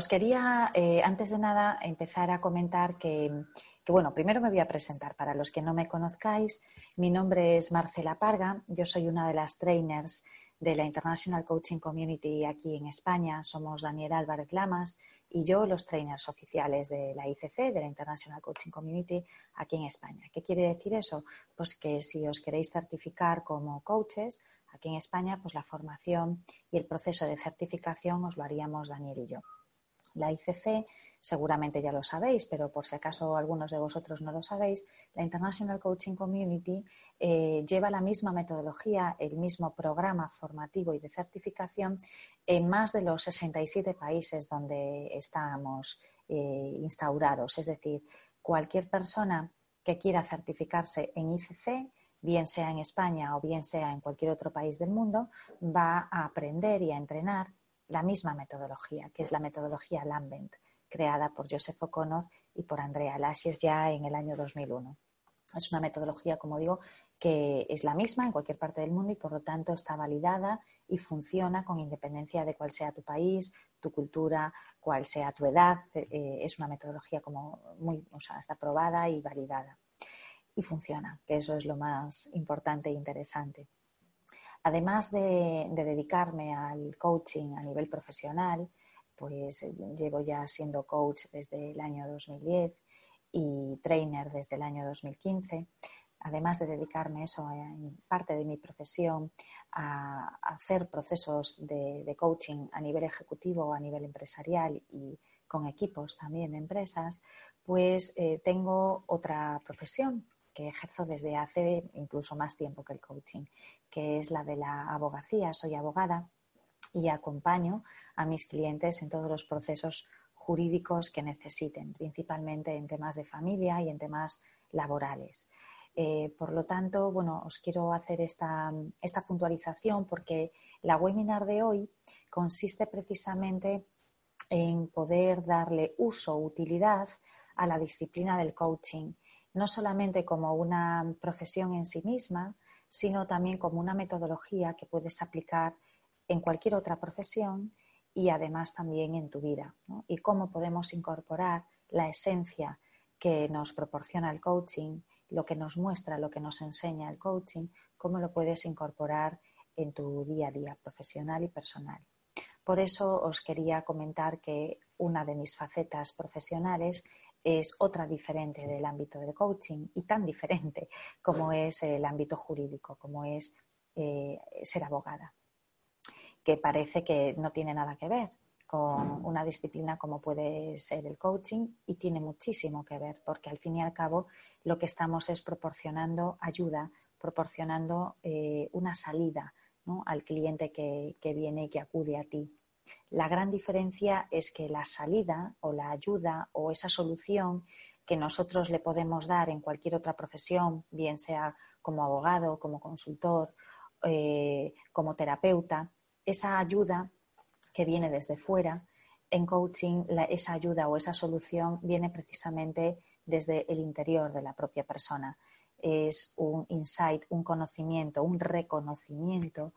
os quería, eh, antes de nada, empezar a comentar que, bueno, primero me voy a presentar. Para los que no me conozcáis, mi nombre es Marcela Parga, yo soy una de las trainers de la International Coaching Community aquí en España. Somos Daniel Álvarez Lamas y yo los trainers oficiales de la ICC, de la International Coaching Community, aquí en España. ¿Qué quiere decir eso? Pues que si os queréis certificar como coaches, aquí en España, pues la formación y el proceso de certificación os lo haríamos Daniel y yo. La ICC, seguramente ya lo sabéis, pero por si acaso algunos de vosotros no lo sabéis, la International Coaching Community eh, lleva la misma metodología, el mismo programa formativo y de certificación en más de los 67 países donde estamos eh, instaurados. Es decir, cualquier persona que quiera certificarse en ICC, bien sea en España o bien sea en cualquier otro país del mundo, va a aprender y a entrenar la misma metodología, que es la metodología Lambent, creada por Joseph O'Connor y por Andrea Lashes ya en el año 2001. Es una metodología, como digo, que es la misma en cualquier parte del mundo y por lo tanto está validada y funciona con independencia de cuál sea tu país, tu cultura, cuál sea tu edad. Eh, es una metodología como muy, o sea, está probada y validada. Y funciona, que eso es lo más importante e interesante. Además de, dedicarme al coaching a nivel profesional, pues eh, llevo ya siendo coach desde el año 2010 y trainer desde el año 2015. Además de dedicarme eso en parte de mi profesión a, hacer procesos de, coaching a nivel ejecutivo, a nivel empresarial y con equipos también de empresas, pues eh, tengo otra profesión ejerzo desde hace incluso más tiempo que el coaching, que es la de la abogacía. Soy abogada y acompaño a mis clientes en todos los procesos jurídicos que necesiten, principalmente en temas de familia y en temas laborales. Eh, por lo tanto, bueno, os quiero hacer esta, esta puntualización porque la webinar de hoy consiste precisamente en poder darle uso, utilidad a la disciplina del coaching no solamente como una profesión en sí misma, sino también como una metodología que puedes aplicar en cualquier otra profesión y además también en tu vida. Y cómo podemos incorporar la esencia que nos proporciona el coaching, lo que nos muestra, lo que nos enseña el coaching, cómo lo puedes incorporar en tu día a día profesional y personal. Por eso os quería comentar que una de mis facetas profesionales es otra diferente del ámbito del coaching y tan diferente como es el ámbito jurídico, como es eh, ser abogada, que parece que no tiene nada que ver con una disciplina como puede ser el coaching y tiene muchísimo que ver porque al fin y al cabo lo que estamos es proporcionando ayuda, proporcionando eh, una salida al cliente que viene y que acude a ti la gran diferencia es que la salida o la ayuda o esa solución que nosotros le podemos dar en cualquier otra profesión, bien sea como abogado, como consultor, eh, como terapeuta, esa ayuda que viene desde fuera, en coaching esa ayuda o esa solución viene precisamente desde el interior de la propia persona. Es un insight, un conocimiento, un reconocimiento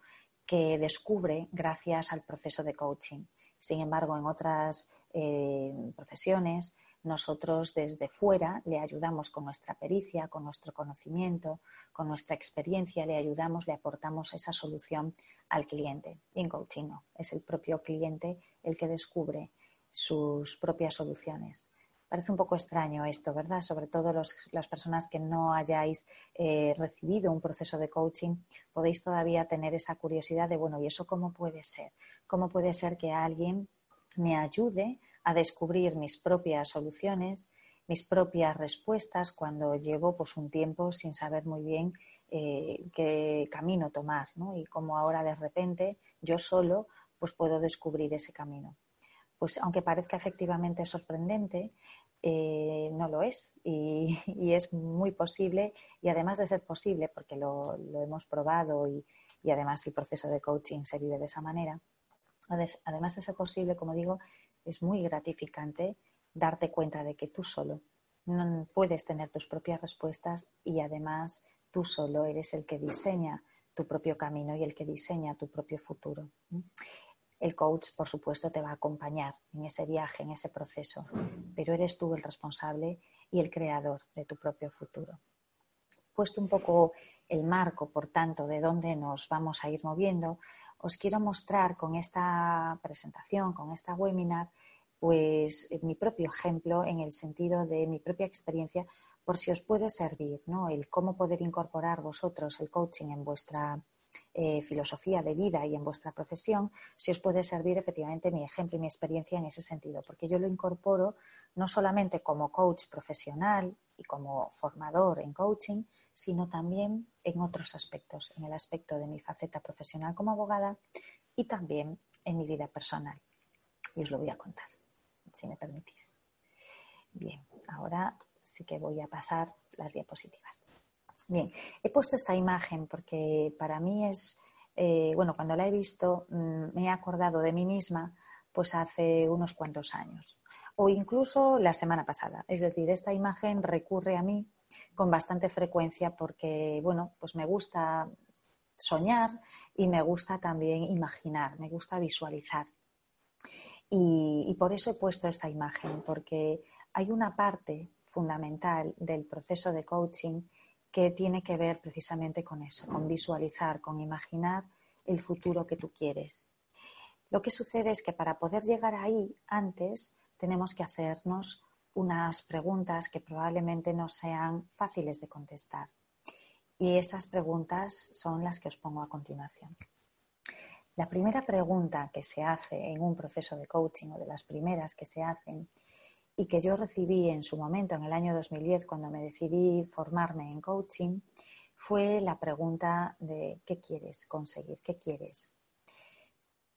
que descubre gracias al proceso de coaching. Sin embargo, en otras eh, profesiones, nosotros desde fuera le ayudamos con nuestra pericia, con nuestro conocimiento, con nuestra experiencia, le ayudamos, le aportamos esa solución al cliente. Y en coaching no, es el propio cliente el que descubre sus propias soluciones. Parece un poco extraño esto, ¿verdad? Sobre todo las personas que no hayáis eh, recibido un proceso de coaching, podéis todavía tener esa curiosidad de, bueno, ¿y eso cómo puede ser? ¿Cómo puede ser que alguien me ayude a descubrir mis propias soluciones, mis propias respuestas cuando llevo pues, un tiempo sin saber muy bien eh, qué camino tomar, ¿no? Y cómo ahora de repente yo solo pues puedo descubrir ese camino. Pues aunque parezca efectivamente sorprendente, eh, no lo es y, es muy posible y además de ser posible, porque lo, hemos probado y, además el proceso de coaching se vive de esa manera, además de ser posible, como digo, es muy gratificante darte cuenta de que tú solo no puedes tener tus propias respuestas y además tú solo eres el que diseña tu propio camino y el que diseña tu propio futuro. El coach, por supuesto, te va a acompañar en ese viaje, en ese proceso, pero eres tú el responsable y el creador de tu propio futuro. Puesto un poco el marco, por tanto, de dónde nos vamos a ir moviendo, os quiero mostrar con esta presentación, con esta webinar, pues mi propio ejemplo en el sentido de mi propia experiencia por si os puede servir, ¿no? El cómo poder incorporar vosotros el coaching en vuestra eh, filosofía de vida y en vuestra profesión, si os puede servir efectivamente mi ejemplo y mi experiencia en ese sentido, porque yo lo incorporo no solamente como coach profesional y como formador en coaching, sino también en otros aspectos, en el aspecto de mi faceta profesional como abogada y también en mi vida personal. Y os lo voy a contar, si me permitís. Bien, ahora sí que voy a pasar las diapositivas. Bien, he puesto esta imagen porque para mí es, eh, bueno, cuando la he visto mm, me he acordado de mí misma pues hace unos cuantos años o incluso la semana pasada. Es decir, esta imagen recurre a mí con bastante frecuencia porque, bueno, pues me gusta soñar y me gusta también imaginar, me gusta visualizar. y por eso he puesto esta imagen, porque hay una parte fundamental del proceso de coaching que tiene que ver precisamente con eso, con visualizar, con imaginar el futuro que tú quieres. Lo que sucede es que para poder llegar ahí antes tenemos que hacernos unas preguntas que probablemente no sean fáciles de contestar. Y esas preguntas son las que os pongo a continuación. La primera pregunta que se hace en un proceso de coaching o de las primeras que se hacen y que yo recibí en su momento, en el año 2010, cuando me decidí formarme en coaching, fue la pregunta de ¿qué quieres conseguir? ¿Qué quieres?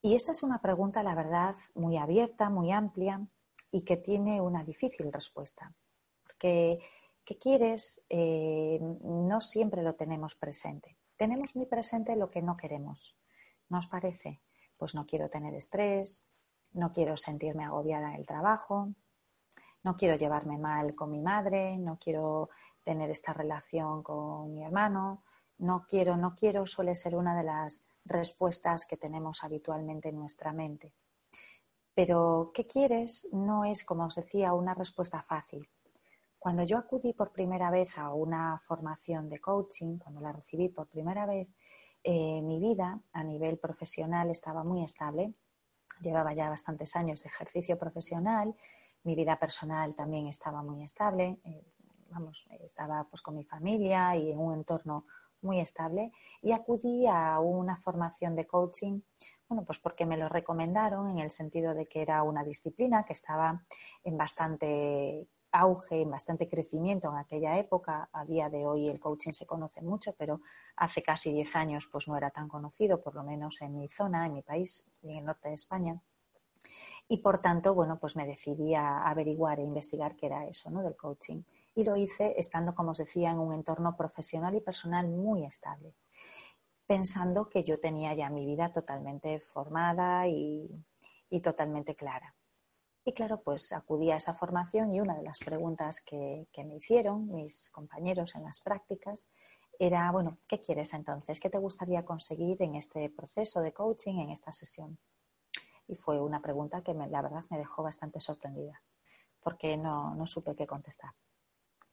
Y esa es una pregunta, la verdad, muy abierta, muy amplia y que tiene una difícil respuesta. Porque ¿qué quieres? Eh, no siempre lo tenemos presente. Tenemos muy presente lo que no queremos. ¿No os parece? Pues no quiero tener estrés, no quiero sentirme agobiada en el trabajo, no quiero llevarme mal con mi madre, no quiero tener esta relación con mi hermano, no quiero, no quiero suele ser una de las respuestas que tenemos habitualmente en nuestra mente. Pero ¿qué quieres? no es, como os decía, una respuesta fácil. Cuando yo acudí por primera vez a una formación de coaching, cuando la recibí por primera vez, eh, mi vida a nivel profesional estaba muy estable. Llevaba ya bastantes años de ejercicio profesional, mi vida personal también estaba muy estable, eh, vamos, estaba pues con mi familia y en un entorno muy estable y acudí a una formación de coaching, bueno, pues porque me lo recomendaron en el sentido de que era una disciplina que estaba en bastante auge, en bastante crecimiento en aquella época. A día de hoy el coaching se conoce mucho, pero hace casi 10 años pues no era tan conocido, por lo menos en mi zona, en mi país en el norte de España. Y por tanto, bueno, pues me decidí a averiguar e investigar qué era eso, ¿no? Del coaching. Y lo hice estando, como os decía, en un entorno profesional y personal muy estable, pensando que yo tenía ya mi vida totalmente formada y, totalmente clara. Y claro, pues acudí a esa formación y una de las preguntas que, que, me hicieron mis compañeros en las prácticas era, bueno, ¿qué quieres entonces? ¿Qué te gustaría conseguir en este proceso de coaching, en esta sesión? Y fue una pregunta que la verdad me dejó bastante sorprendida porque no, no supe qué contestar.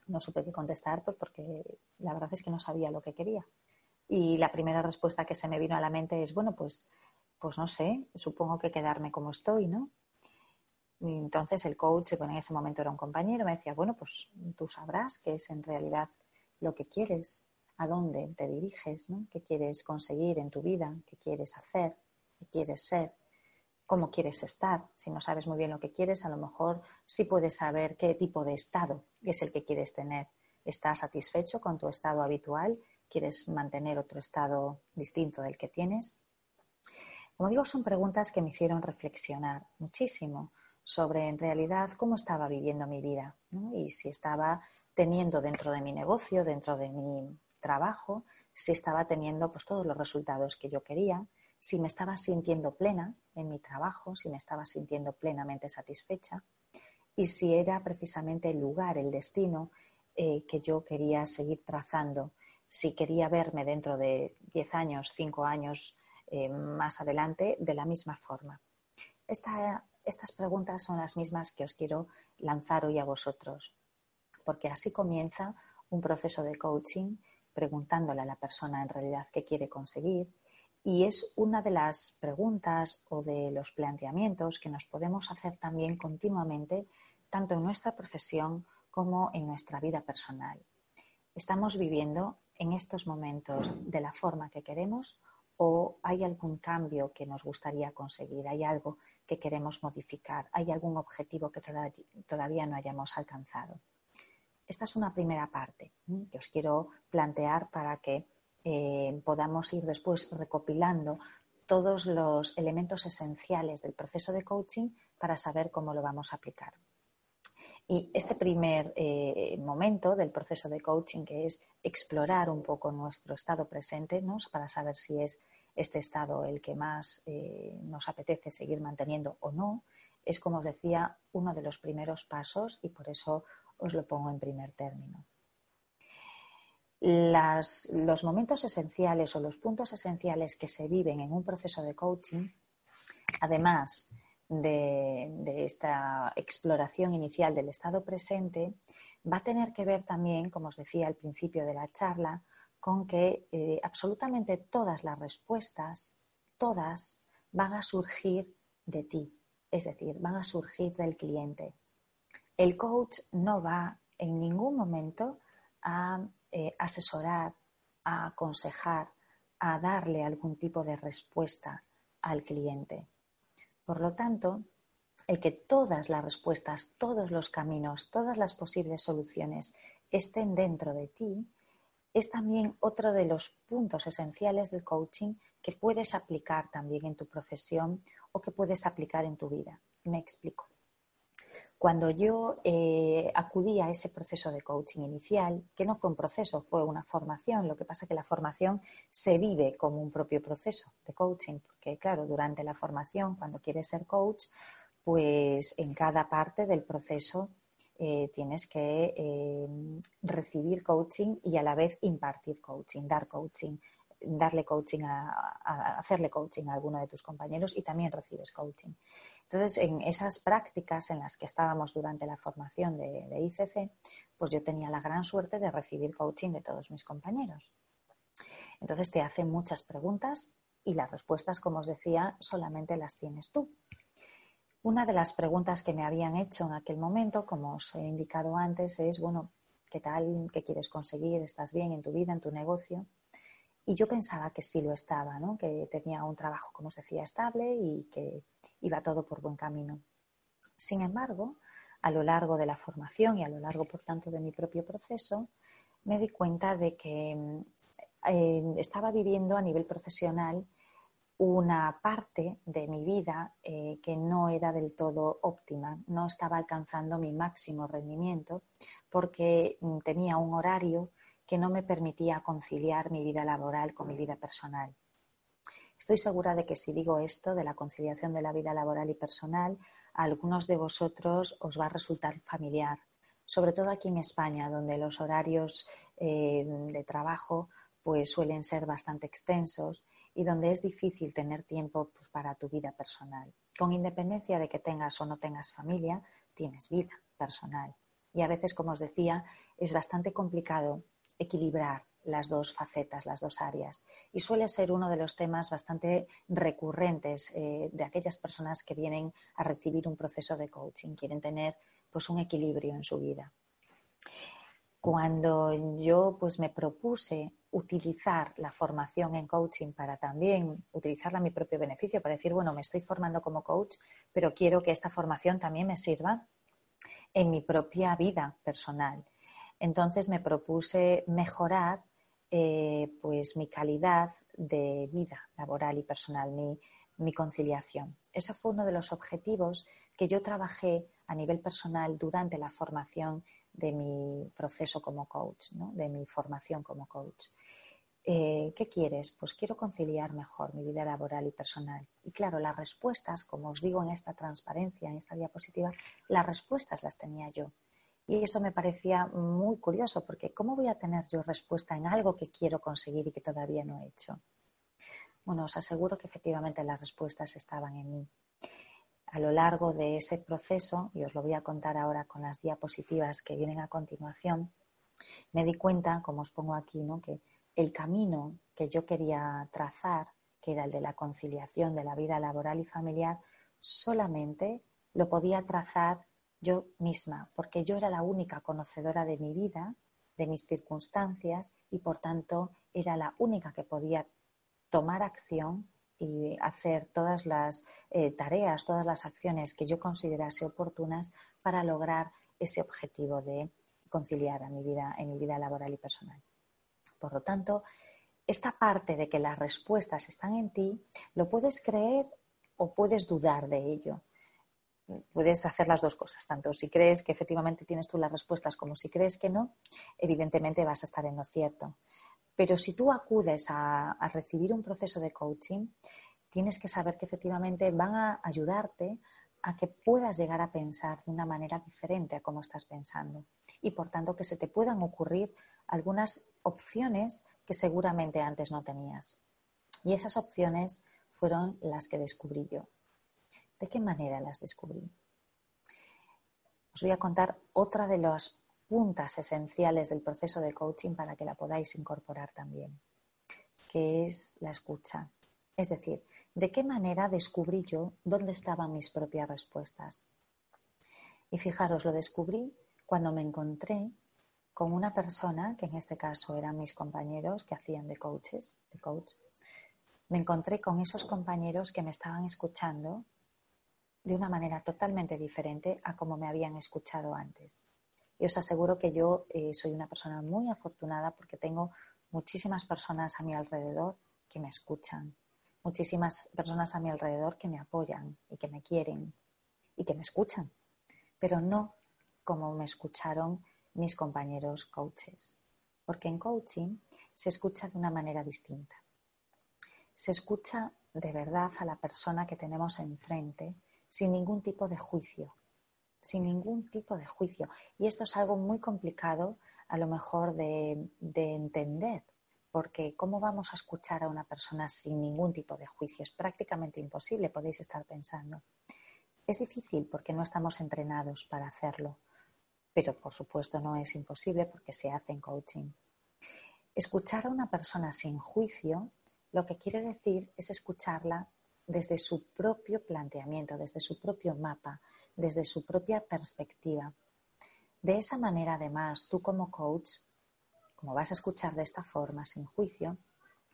No supe qué contestar pues porque la verdad es que no sabía lo que quería. Y la primera respuesta que se me vino a la mente es, bueno, pues, pues no sé, supongo que quedarme como estoy, ¿no? Entonces el coach, bueno, en ese momento era un compañero, me decía, bueno, pues tú sabrás qué es en realidad lo que quieres, a dónde te diriges, ¿no? ¿Qué quieres conseguir en tu vida? ¿Qué quieres hacer? ¿Qué quieres ser? Cómo quieres estar. Si no sabes muy bien lo que quieres, a lo mejor sí puedes saber qué tipo de estado es el que quieres tener. ¿Estás satisfecho con tu estado habitual? ¿Quieres mantener otro estado distinto del que tienes? Como digo, son preguntas que me hicieron reflexionar muchísimo sobre en realidad cómo estaba viviendo mi vida y si estaba teniendo dentro de mi negocio, dentro de mi trabajo, si estaba teniendo pues, todos los resultados que yo quería, si me estaba sintiendo plena en mi trabajo, si me estaba sintiendo plenamente satisfecha y si era precisamente el lugar, el destino eh, que yo quería seguir trazando, si quería verme dentro de 10 años, 5 años eh, más adelante de la misma forma. estas preguntas son las mismas que os quiero lanzar hoy a vosotros, porque así comienza un proceso de coaching preguntándole a la persona en realidad qué quiere conseguir y es una de las preguntas o de los planteamientos que nos podemos hacer también continuamente, tanto en nuestra profesión como en nuestra vida personal. ¿Estamos viviendo en estos momentos de la forma que queremos o hay algún cambio que nos gustaría conseguir? ¿Hay algo que queremos modificar? ¿Hay algún objetivo que todavía no hayamos alcanzado? Esta es una primera parte que os quiero plantear para que eh, podamos ir después recopilando todos los elementos esenciales del proceso de coaching para saber cómo lo vamos a aplicar. Y este primer eh, momento del proceso de coaching, que es explorar un poco nuestro estado presente, para saber si es este estado el que más eh, nos apetece seguir manteniendo o no, es, como os decía, uno de los primeros pasos y por eso os lo pongo en primer término. Los momentos esenciales o los puntos esenciales que se viven en un proceso de coaching, además de, esta exploración inicial del estado presente va a tener que ver también, como os decía al principio de la charla, con que eh, absolutamente todas las respuestas, todas, van a surgir de ti, es decir, van a surgir del cliente. El coach no va en ningún momento a eh, asesorar, a aconsejar, a darle algún tipo de respuesta al cliente. Por lo tanto, el que todas las respuestas, todos los caminos, todas las posibles soluciones estén dentro de ti, es también otro de los puntos esenciales del coaching que puedes aplicar también en tu profesión o que puedes aplicar en tu vida. Me explico. Cuando yo eh, acudí a ese proceso de coaching inicial, que no fue un proceso, fue una formación, lo que pasa es que la formación se vive como un propio proceso de coaching, porque claro, durante la formación, cuando quieres ser coach, pues en cada parte del proceso eh, tienes que eh, recibir coaching y a la vez impartir coaching, dar coaching, darle coaching a, hacerle coaching a alguno de tus compañeros y también recibes coaching. Entonces, en esas prácticas en las que estábamos durante la formación de, ICC, pues yo tenía la gran suerte de recibir coaching de todos mis compañeros. Entonces te hacen muchas preguntas y las respuestas, como os decía, solamente las tienes tú. Una de las preguntas que me habían hecho en aquel momento, como os he indicado antes, es, bueno, ¿qué tal? ¿Qué quieres conseguir? ¿Estás bien en tu vida, en tu negocio? Y yo pensaba que sí lo estaba, ¿no? que tenía un trabajo, como os decía, estable y que iba todo por buen camino. Sin embargo, a lo largo de la formación y a lo largo, por tanto, de mi propio proceso, me di cuenta de que eh, estaba viviendo a nivel profesional una parte de mi vida eh, que no era del todo óptima, no estaba alcanzando mi máximo rendimiento porque mm, tenía un horario que no me permitía conciliar mi vida laboral con mi vida personal. Estoy segura de que si digo esto de la conciliación de la vida laboral y personal, a algunos de vosotros os va a resultar familiar, sobre todo aquí en España, donde los horarios eh, de trabajo pues suelen ser bastante extensos y donde es difícil tener tiempo pues, para tu vida personal. Con independencia de que tengas o no tengas familia, tienes vida personal. Y a veces, como os decía, es bastante complicado equilibrar las dos facetas, las dos áreas. Y suele ser uno de los temas bastante recurrentes eh, de aquellas personas que vienen a recibir un proceso de coaching, quieren tener pues un equilibrio en su vida. Cuando yo pues me propuse utilizar la formación en coaching para también utilizarla a mi propio beneficio, para decir, bueno, me estoy formando como coach, pero quiero que esta formación también me sirva en mi propia vida personal entonces me propuse mejorar eh, pues mi calidad de vida laboral y personal, mi, conciliación. Ese fue uno de los objetivos que yo trabajé a nivel personal durante la formación de mi proceso como coach, de mi formación como coach. Eh, ¿Qué quieres? Pues quiero conciliar mejor mi vida laboral y personal. Y claro, las respuestas, como os digo en esta transparencia, en esta diapositiva, las respuestas las tenía yo. Y eso me parecía muy curioso, porque ¿cómo voy a tener yo respuesta en algo que quiero conseguir y que todavía no he hecho? Bueno, os aseguro que efectivamente las respuestas estaban en mí. a lo largo de ese proceso, y os lo voy a contar ahora con las diapositivas que vienen a continuación, me di cuenta, como os pongo aquí, ¿no? que el camino que yo quería trazar, que era el de la conciliación de la vida laboral y familiar, solamente lo podía trazar yo misma, porque yo era la única conocedora de mi vida, de mis circunstancias y por tanto era la única que podía tomar acción y hacer todas las eh, tareas, todas las acciones que yo considerase oportunas para lograr ese objetivo de conciliar a mi vida, en mi vida laboral y personal. Por lo tanto, esta parte de que las respuestas están en ti, lo puedes creer o puedes dudar de ello. Puedes hacer las dos cosas, tanto si crees que efectivamente tienes tú las respuestas como si crees que no, evidentemente vas a estar en lo cierto. Pero si tú acudes a, recibir un proceso de coaching, tienes que saber que efectivamente van a ayudarte a que puedas llegar a pensar de una manera diferente a cómo estás pensando y por tanto que se te puedan ocurrir algunas opciones que seguramente antes no tenías. Y esas opciones fueron las que descubrí yo. ¿De qué manera las descubrí? Os voy a contar otra de las puntas esenciales del proceso de coaching para que la podáis incorporar también, que es la escucha. Es decir, ¿de qué manera descubrí yo dónde estaban mis propias respuestas? Y fijaros, lo descubrí cuando me encontré con una persona, que en este caso eran mis compañeros que hacían de coaches, de coach, me encontré con esos compañeros que me estaban escuchando de una manera totalmente diferente a como me habían escuchado antes. Y os aseguro que yo eh, soy una persona muy afortunada porque tengo muchísimas personas a mi alrededor que me escuchan, muchísimas personas a mi alrededor que me apoyan y que me quieren y que me escuchan, pero no como me escucharon mis compañeros coaches. Porque en coaching se escucha de una manera distinta. Se escucha de verdad a la persona que tenemos enfrente sin ningún tipo de juicio, sin ningún tipo de juicio. Y esto es algo muy complicado a lo mejor de, de, entender, porque ¿cómo vamos a escuchar a una persona sin ningún tipo de juicio? Es prácticamente imposible, podéis estar pensando. Es difícil porque no estamos entrenados para hacerlo pero por supuesto no es imposible porque se hace en coaching. Escuchar a una persona sin juicio lo que quiere decir es escucharla desde su propio planteamiento, desde su propio mapa, desde su propia perspectiva. De esa manera, además, tú como coach, como vas a escuchar de esta forma, sin juicio,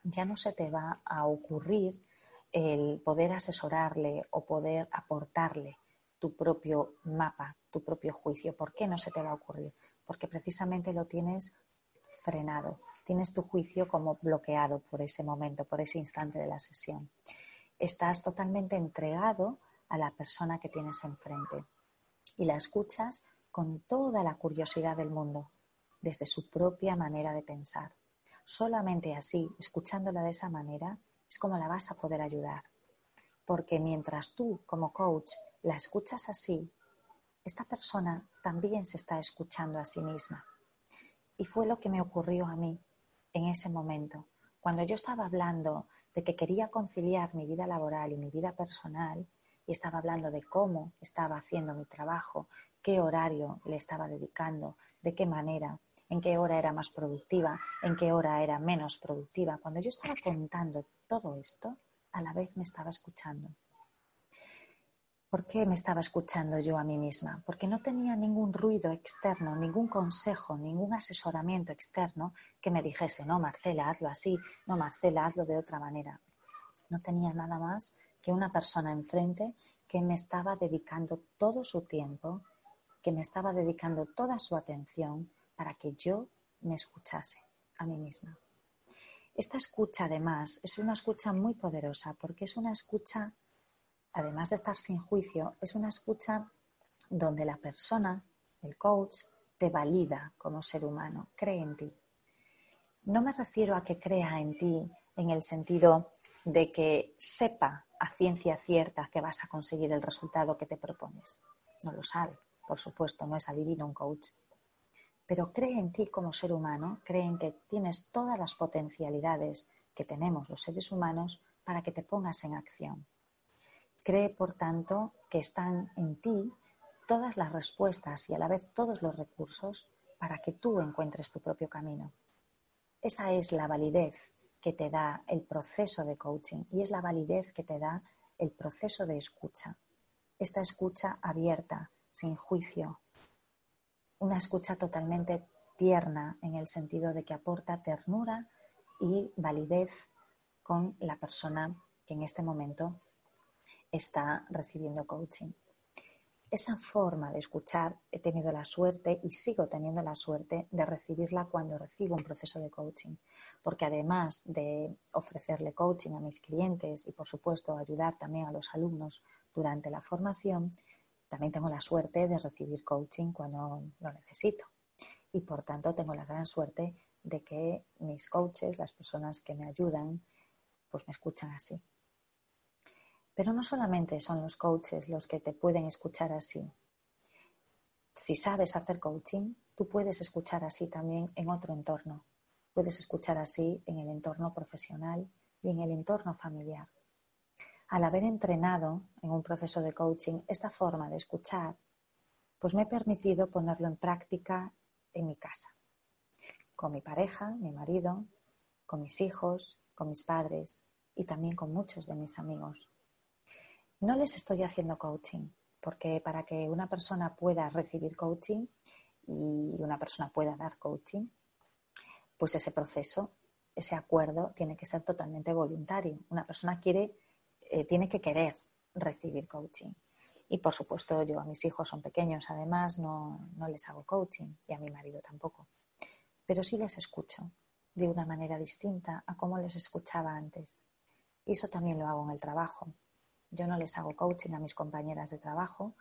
ya no se te va a ocurrir el poder asesorarle o poder aportarle tu propio mapa, tu propio juicio. ¿Por qué no se te va a ocurrir? Porque precisamente lo tienes frenado, tienes tu juicio como bloqueado por ese momento, por ese instante de la sesión. Estás totalmente entregado a la persona que tienes enfrente y la escuchas con toda la curiosidad del mundo, desde su propia manera de pensar. Solamente así, escuchándola de esa manera, es como la vas a poder ayudar. Porque mientras tú, como coach, la escuchas así, esta persona también se está escuchando a sí misma. Y fue lo que me ocurrió a mí en ese momento. Cuando yo estaba hablando de que quería conciliar mi vida laboral y mi vida personal, y estaba hablando de cómo estaba haciendo mi trabajo, qué horario le estaba dedicando, de qué manera, en qué hora era más productiva, en qué hora era menos productiva. Cuando yo estaba contando todo esto, a la vez me estaba escuchando. ¿Por qué me estaba escuchando yo a mí misma? Porque no tenía ningún ruido externo, ningún consejo, ningún asesoramiento externo que me dijese, no, Marcela, hazlo así, no, Marcela, hazlo de otra manera. No tenía nada más que una persona enfrente que me estaba dedicando todo su tiempo, que me estaba dedicando toda su atención para que yo me escuchase a mí misma. Esta escucha, además, es una escucha muy poderosa porque es una escucha además de estar sin juicio, es una escucha donde la persona, el coach, te valida como ser humano, cree en ti. No me refiero a que crea en ti en el sentido de que sepa a ciencia cierta que vas a conseguir el resultado que te propones. No lo sabe, por supuesto, no es adivino un coach. Pero cree en ti como ser humano, cree en que tienes todas las potencialidades que tenemos los seres humanos para que te pongas en acción. Cree, por tanto, que están en ti todas las respuestas y a la vez todos los recursos para que tú encuentres tu propio camino. Esa es la validez que te da el proceso de coaching y es la validez que te da el proceso de escucha. Esta escucha abierta, sin juicio, una escucha totalmente tierna en el sentido de que aporta ternura y validez con la persona que en este momento está recibiendo coaching esa forma de escuchar he tenido la suerte y sigo teniendo la suerte de recibirla cuando recibo un proceso de coaching, porque además de ofrecerle coaching a mis clientes y por supuesto ayudar también a los alumnos durante la formación, también tengo la suerte de recibir coaching cuando lo necesito. Y por tanto tengo la gran suerte de que mis coaches, las personas que me ayudan, pues me escuchan así. Pero no solamente son los coaches los que te pueden escuchar así. Si sabes hacer coaching, tú puedes escuchar así también en otro entorno. Puedes escuchar así en el entorno profesional y en el entorno familiar. Al haber entrenado en un proceso de coaching esta forma de escuchar, pues me he permitido ponerlo en práctica en mi casa, con mi pareja, mi marido, con mis hijos, con mis padres y también con muchos de mis amigos. No les estoy haciendo coaching, porque para que una persona pueda recibir coaching y una persona pueda dar coaching, pues ese proceso, ese acuerdo tiene que ser totalmente voluntario. Una persona quiere, eh, tiene que querer recibir coaching. Y por supuesto, yo a mis hijos son pequeños, además no, no les hago coaching y a mi marido tampoco. Pero sí les escucho de una manera distinta a como les escuchaba antes. Y eso también lo hago en el trabajo. Yo no les hago coaching a mis compañeras de trabajo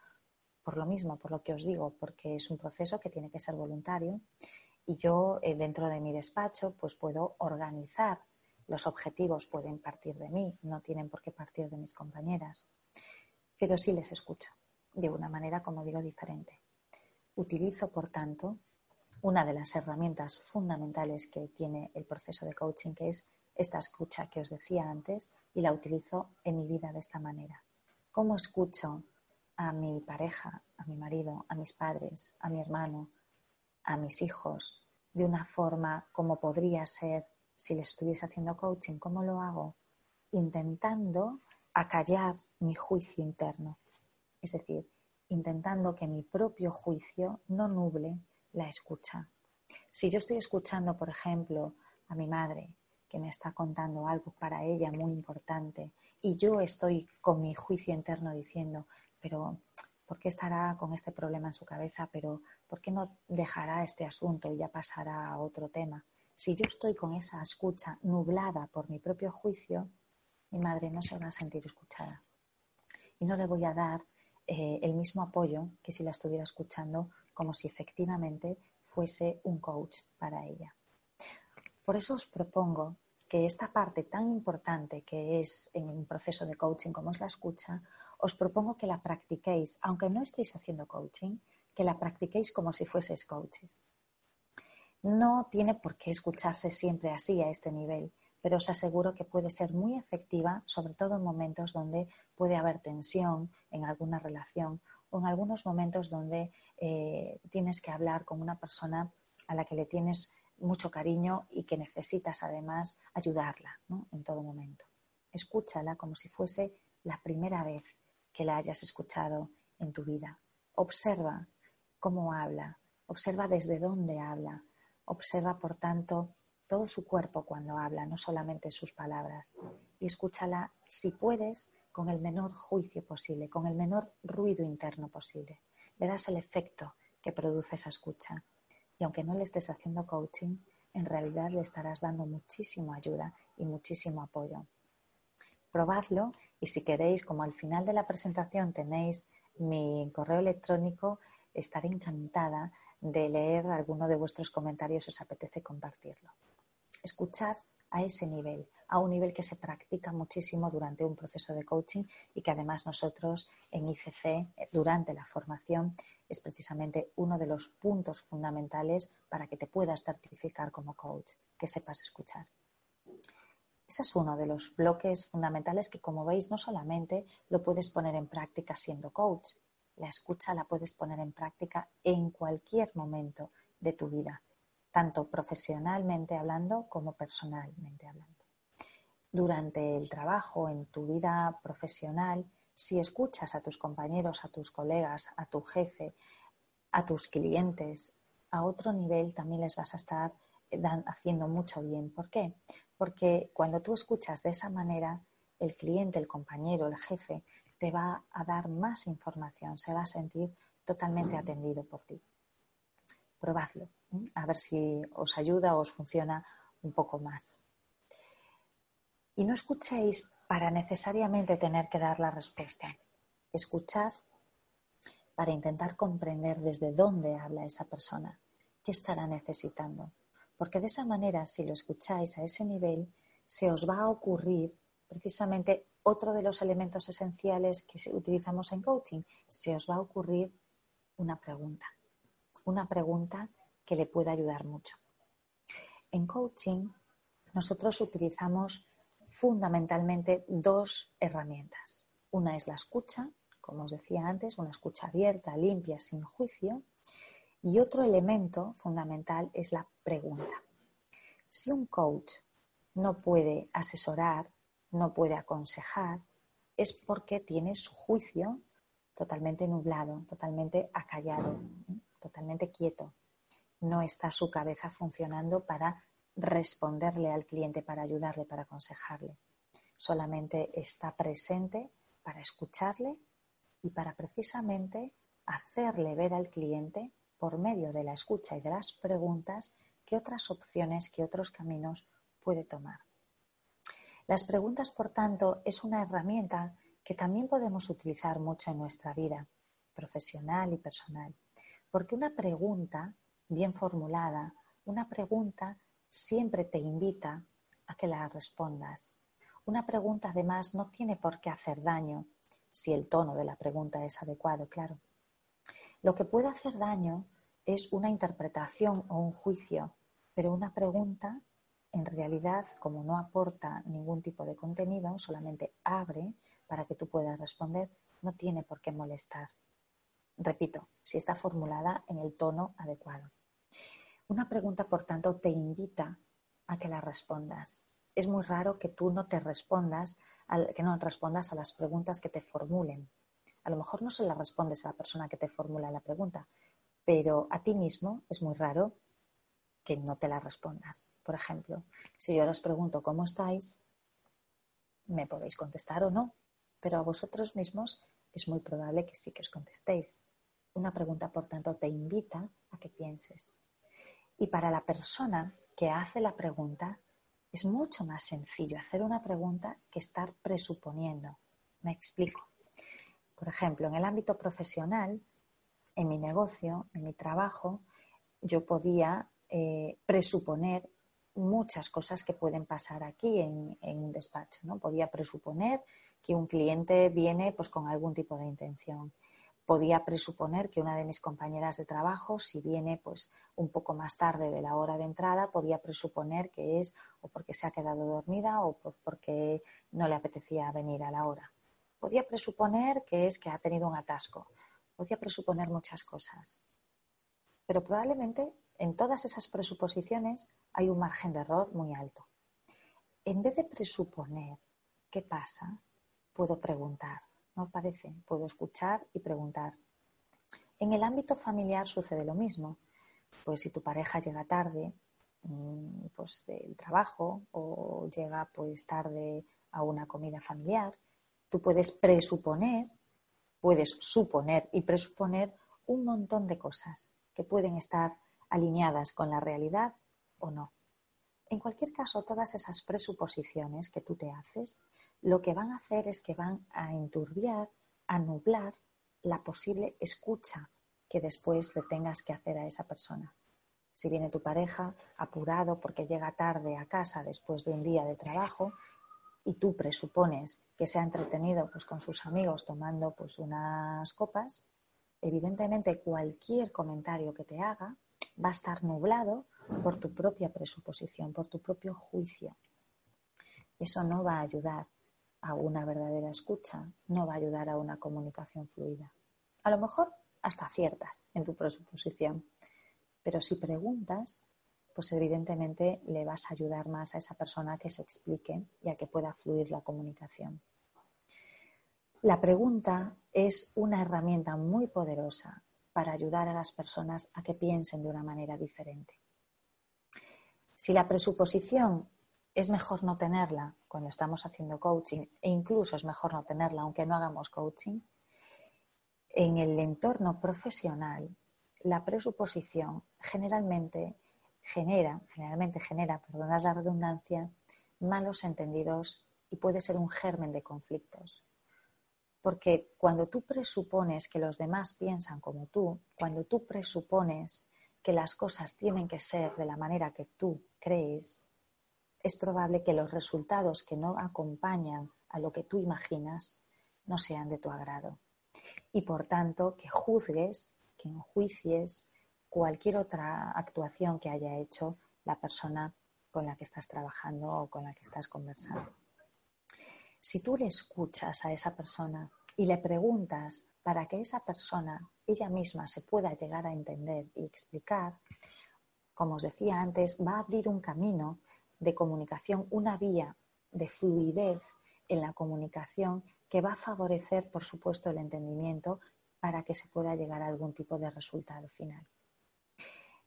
por lo mismo, por lo que os digo, porque es un proceso que tiene que ser voluntario y yo eh, dentro de mi despacho pues puedo organizar los objetivos pueden partir de mí, no tienen por qué partir de mis compañeras, pero sí les escucho de una manera, como digo, diferente. Utilizo, por tanto, una de las herramientas fundamentales que tiene el proceso de coaching, que es esta escucha que os decía antes y la utilizo en mi vida de esta manera. ¿Cómo escucho a mi pareja, a mi marido, a mis padres, a mi hermano, a mis hijos de una forma como podría ser si les estuviese haciendo coaching? ¿Cómo lo hago? Intentando acallar mi juicio interno. Es decir, intentando que mi propio juicio no nuble la escucha. Si yo estoy escuchando, por ejemplo, a mi madre que me está contando algo para ella muy importante y yo estoy con mi juicio interno diciendo, pero ¿por qué estará con este problema en su cabeza? Pero ¿por qué no dejará este asunto y ya pasará a otro tema? Si yo estoy con esa escucha nublada por mi propio juicio, mi madre no se va a sentir escuchada. Y no le voy a dar eh, el mismo apoyo que si la estuviera escuchando como si efectivamente fuese un coach para ella. Por eso os propongo que esta parte tan importante que es en un proceso de coaching como es la escucha, os propongo que la practiquéis, aunque no estéis haciendo coaching, que la practiquéis como si fueseis coaches. No tiene por qué escucharse siempre así a este nivel, pero os aseguro que puede ser muy efectiva, sobre todo en momentos donde puede haber tensión en alguna relación o en algunos momentos donde eh, tienes que hablar con una persona a la que le tienes mucho cariño y que necesitas además ayudarla en todo momento. Escúchala como si fuese la primera vez que la hayas escuchado en tu vida. Observa cómo habla, observa desde dónde habla, observa por tanto todo su cuerpo cuando habla, no solamente sus palabras, y escúchala si puedes con el menor juicio posible, con el menor ruido interno posible. Verás el efecto que produce esa escucha y aunque no le estés haciendo coaching, en realidad le estarás dando muchísima ayuda y muchísimo apoyo. Probadlo y si queréis, como al final de la presentación tenéis mi correo electrónico, estaré encantada de leer alguno de vuestros comentarios os apetece compartirlo. Escuchad a ese nivel, a un nivel que se practica muchísimo durante un proceso de coaching y que además nosotros en ICC, eh, durante la formación, es precisamente uno de los puntos fundamentales para que te puedas certificar como coach, que sepas escuchar. Ese es uno de los bloques fundamentales que, como veis, no solamente lo puedes poner en práctica siendo coach, la escucha la puedes poner en práctica en cualquier momento de tu vida, tanto profesionalmente hablando como personalmente hablando. Durante el trabajo, en tu vida profesional, si escuchas a tus compañeros, a tus colegas, a tu jefe, a tus clientes, a otro nivel también les vas a estar eh, haciendo mucho bien. ¿Por qué? Porque cuando tú escuchas de esa manera, el cliente, el compañero, el jefe, te va a dar más información, se va a sentir totalmente atendido por ti. Probadlo, a ver si os ayuda o os funciona un poco más. Y no escuchéis para necesariamente tener que dar la respuesta. Escuchad para intentar comprender desde dónde habla esa persona, qué estará necesitando. Porque de esa manera, si lo escucháis a ese nivel, se os va a ocurrir precisamente otro de los elementos esenciales que utilizamos en coaching. Se os va a ocurrir una pregunta, una pregunta que le pueda ayudar mucho. En coaching, nosotros utilizamos fundamentalmente dos herramientas. Una es la escucha, como os decía antes, una escucha abierta, limpia, sin juicio. Y otro elemento fundamental es la pregunta. Si un coach no puede asesorar, no puede aconsejar, es porque tiene su juicio totalmente nublado, totalmente acallado, totalmente quieto. No está su cabeza funcionando para responderle al cliente, para ayudarle, para aconsejarle. Solamente está presente para escucharle y para precisamente hacerle ver al cliente, por medio de la escucha y de las preguntas, qué otras opciones, qué otros caminos puede tomar. Las preguntas, por tanto, es una herramienta que también podemos utilizar mucho en nuestra vida profesional y personal, porque una pregunta bien formulada, una pregunta siempre te invita a que la respondas. Una pregunta además no tiene por qué hacer daño si el tono de la pregunta es adecuado, claro. Lo que puede hacer daño es una interpretación o un juicio, pero una pregunta en realidad, como no aporta ningún tipo de contenido, solamente abre para que tú puedas responder, no tiene por qué molestar. Repito, si está formulada en el tono adecuado. Una pregunta, por tanto, te invita a que la respondas. Es muy raro que tú no te respondas, que no respondas a las preguntas que te formulen. A lo mejor no se las respondes a la persona que te formula la pregunta, pero a ti mismo es muy raro que no te la respondas. Por ejemplo, si yo os pregunto cómo estáis, me podéis contestar o no, pero a vosotros mismos es muy probable que sí que os contestéis. Una pregunta, por tanto, te invita a que pienses. Y para la persona que hace la pregunta, es mucho más sencillo hacer una pregunta que estar presuponiendo. Me explico. Por ejemplo, en el ámbito profesional, en mi negocio, en mi trabajo, yo podía eh, presuponer muchas cosas que pueden pasar aquí en, en, un despacho. ¿no? Podía presuponer que un cliente viene pues, con algún tipo de intención podía presuponer que una de mis compañeras de trabajo, si viene pues un poco más tarde de la hora de entrada, podía presuponer que es o porque se ha quedado dormida o porque no le apetecía venir a la hora. Podía presuponer que es que ha tenido un atasco. Podía presuponer muchas cosas. Pero probablemente en todas esas presuposiciones hay un margen de error muy alto. En vez de presuponer qué pasa, puedo preguntar ¿no parece? Puedo escuchar y preguntar. En el ámbito familiar sucede lo mismo. Pues si tu pareja llega tarde mm, pues del trabajo o llega pues tarde a una comida familiar, tú puedes presuponer, puedes suponer y presuponer un montón de cosas que pueden estar alineadas con la realidad o no. En cualquier caso, todas esas presuposiciones que tú te haces lo que van a hacer es que van a enturbiar, a nublar la posible escucha que después le tengas que hacer a esa persona. Si viene tu pareja apurado porque llega tarde a casa después de un día de trabajo y tú presupones que se ha entretenido pues, con sus amigos tomando pues, unas copas, evidentemente cualquier comentario que te haga va a estar nublado por tu propia presuposición, por tu propio juicio. Eso no va a ayudar a una verdadera escucha, no va a ayudar a una comunicación fluida. A lo mejor hasta aciertas en tu presuposición, pero si preguntas, pues evidentemente le vas a ayudar más a esa persona a que se explique y a que pueda fluir la comunicación. La pregunta es una herramienta muy poderosa para ayudar a las personas a que piensen de una manera diferente. Si la presuposición es mejor no tenerla cuando estamos haciendo coaching e incluso es mejor no tenerla aunque no hagamos coaching, en el entorno profesional la presuposición generalmente genera, generalmente genera, perdonad la redundancia, malos entendidos y puede ser un germen de conflictos. Porque cuando tú presupones que los demás piensan como tú, cuando tú presupones que las cosas tienen que ser de la manera que tú crees, es probable que los resultados que no acompañan a lo que tú imaginas no sean de tu agrado. Y por tanto, que juzgues, que enjuicies cualquier otra actuación que haya hecho la persona con la que estás trabajando o con la que estás conversando. Si tú le escuchas a esa persona y le preguntas para que esa persona ella misma se pueda llegar a entender y explicar, como os decía antes, va a abrir un camino de comunicación, una vía de fluidez en la comunicación que va a favorecer, por supuesto, el entendimiento para que se pueda llegar a algún tipo de resultado final.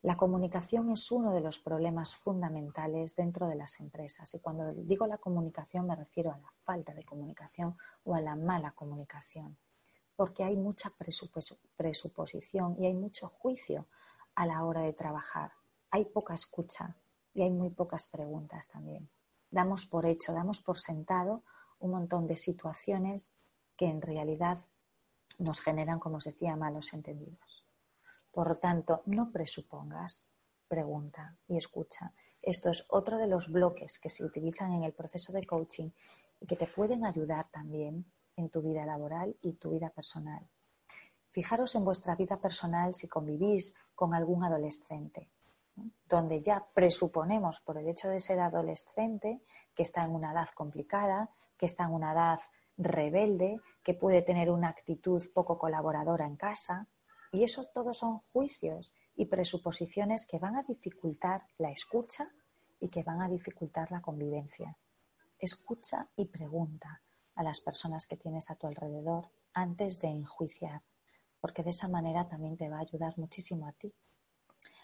La comunicación es uno de los problemas fundamentales dentro de las empresas y cuando digo la comunicación me refiero a la falta de comunicación o a la mala comunicación, porque hay mucha presuposición y hay mucho juicio a la hora de trabajar. Hay poca escucha y hay muy pocas preguntas también. Damos por hecho, damos por sentado un montón de situaciones que en realidad nos generan, como os decía, malos entendidos. Por lo tanto, no presupongas, pregunta y escucha. Esto es otro de los bloques que se utilizan en el proceso de coaching y que te pueden ayudar también en tu vida laboral y tu vida personal. Fijaros en vuestra vida personal si convivís con algún adolescente, donde ya presuponemos por el hecho de ser adolescente que está en una edad complicada, que está en una edad rebelde, que puede tener una actitud poco colaboradora en casa, y eso todos son juicios y presuposiciones que van a dificultar la escucha y que van a dificultar la convivencia. Escucha y pregunta a las personas que tienes a tu alrededor antes de enjuiciar, porque de esa manera también te va a ayudar muchísimo a ti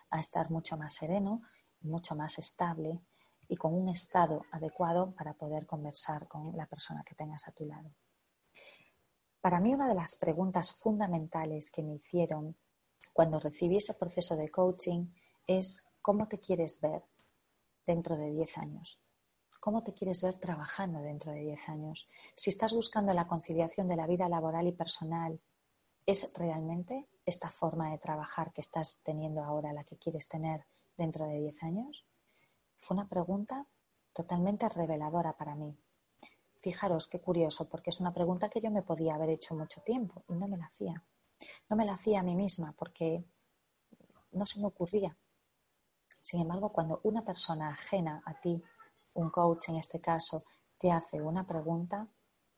a estar mucho más sereno, mucho más estable y con un estado adecuado para poder conversar con la persona que tengas a tu lado. Para mí una de las preguntas fundamentales que me hicieron cuando recibí ese proceso de coaching es ¿cómo te quieres ver dentro de 10 años? ¿Cómo te quieres ver trabajando dentro de 10 años? Si estás buscando la conciliación de la vida laboral y personal, ¿es realmente esta forma de trabajar que estás teniendo ahora la que quieres tener dentro de 10 años? Fue una pregunta totalmente reveladora para mí. Fijaros qué curioso, porque es una pregunta que yo me podía haber hecho mucho tiempo y no me la hacía. No me la hacía a mí misma porque no se me ocurría. Sin embargo, cuando una persona ajena a ti, un coach en este caso, te hace una pregunta,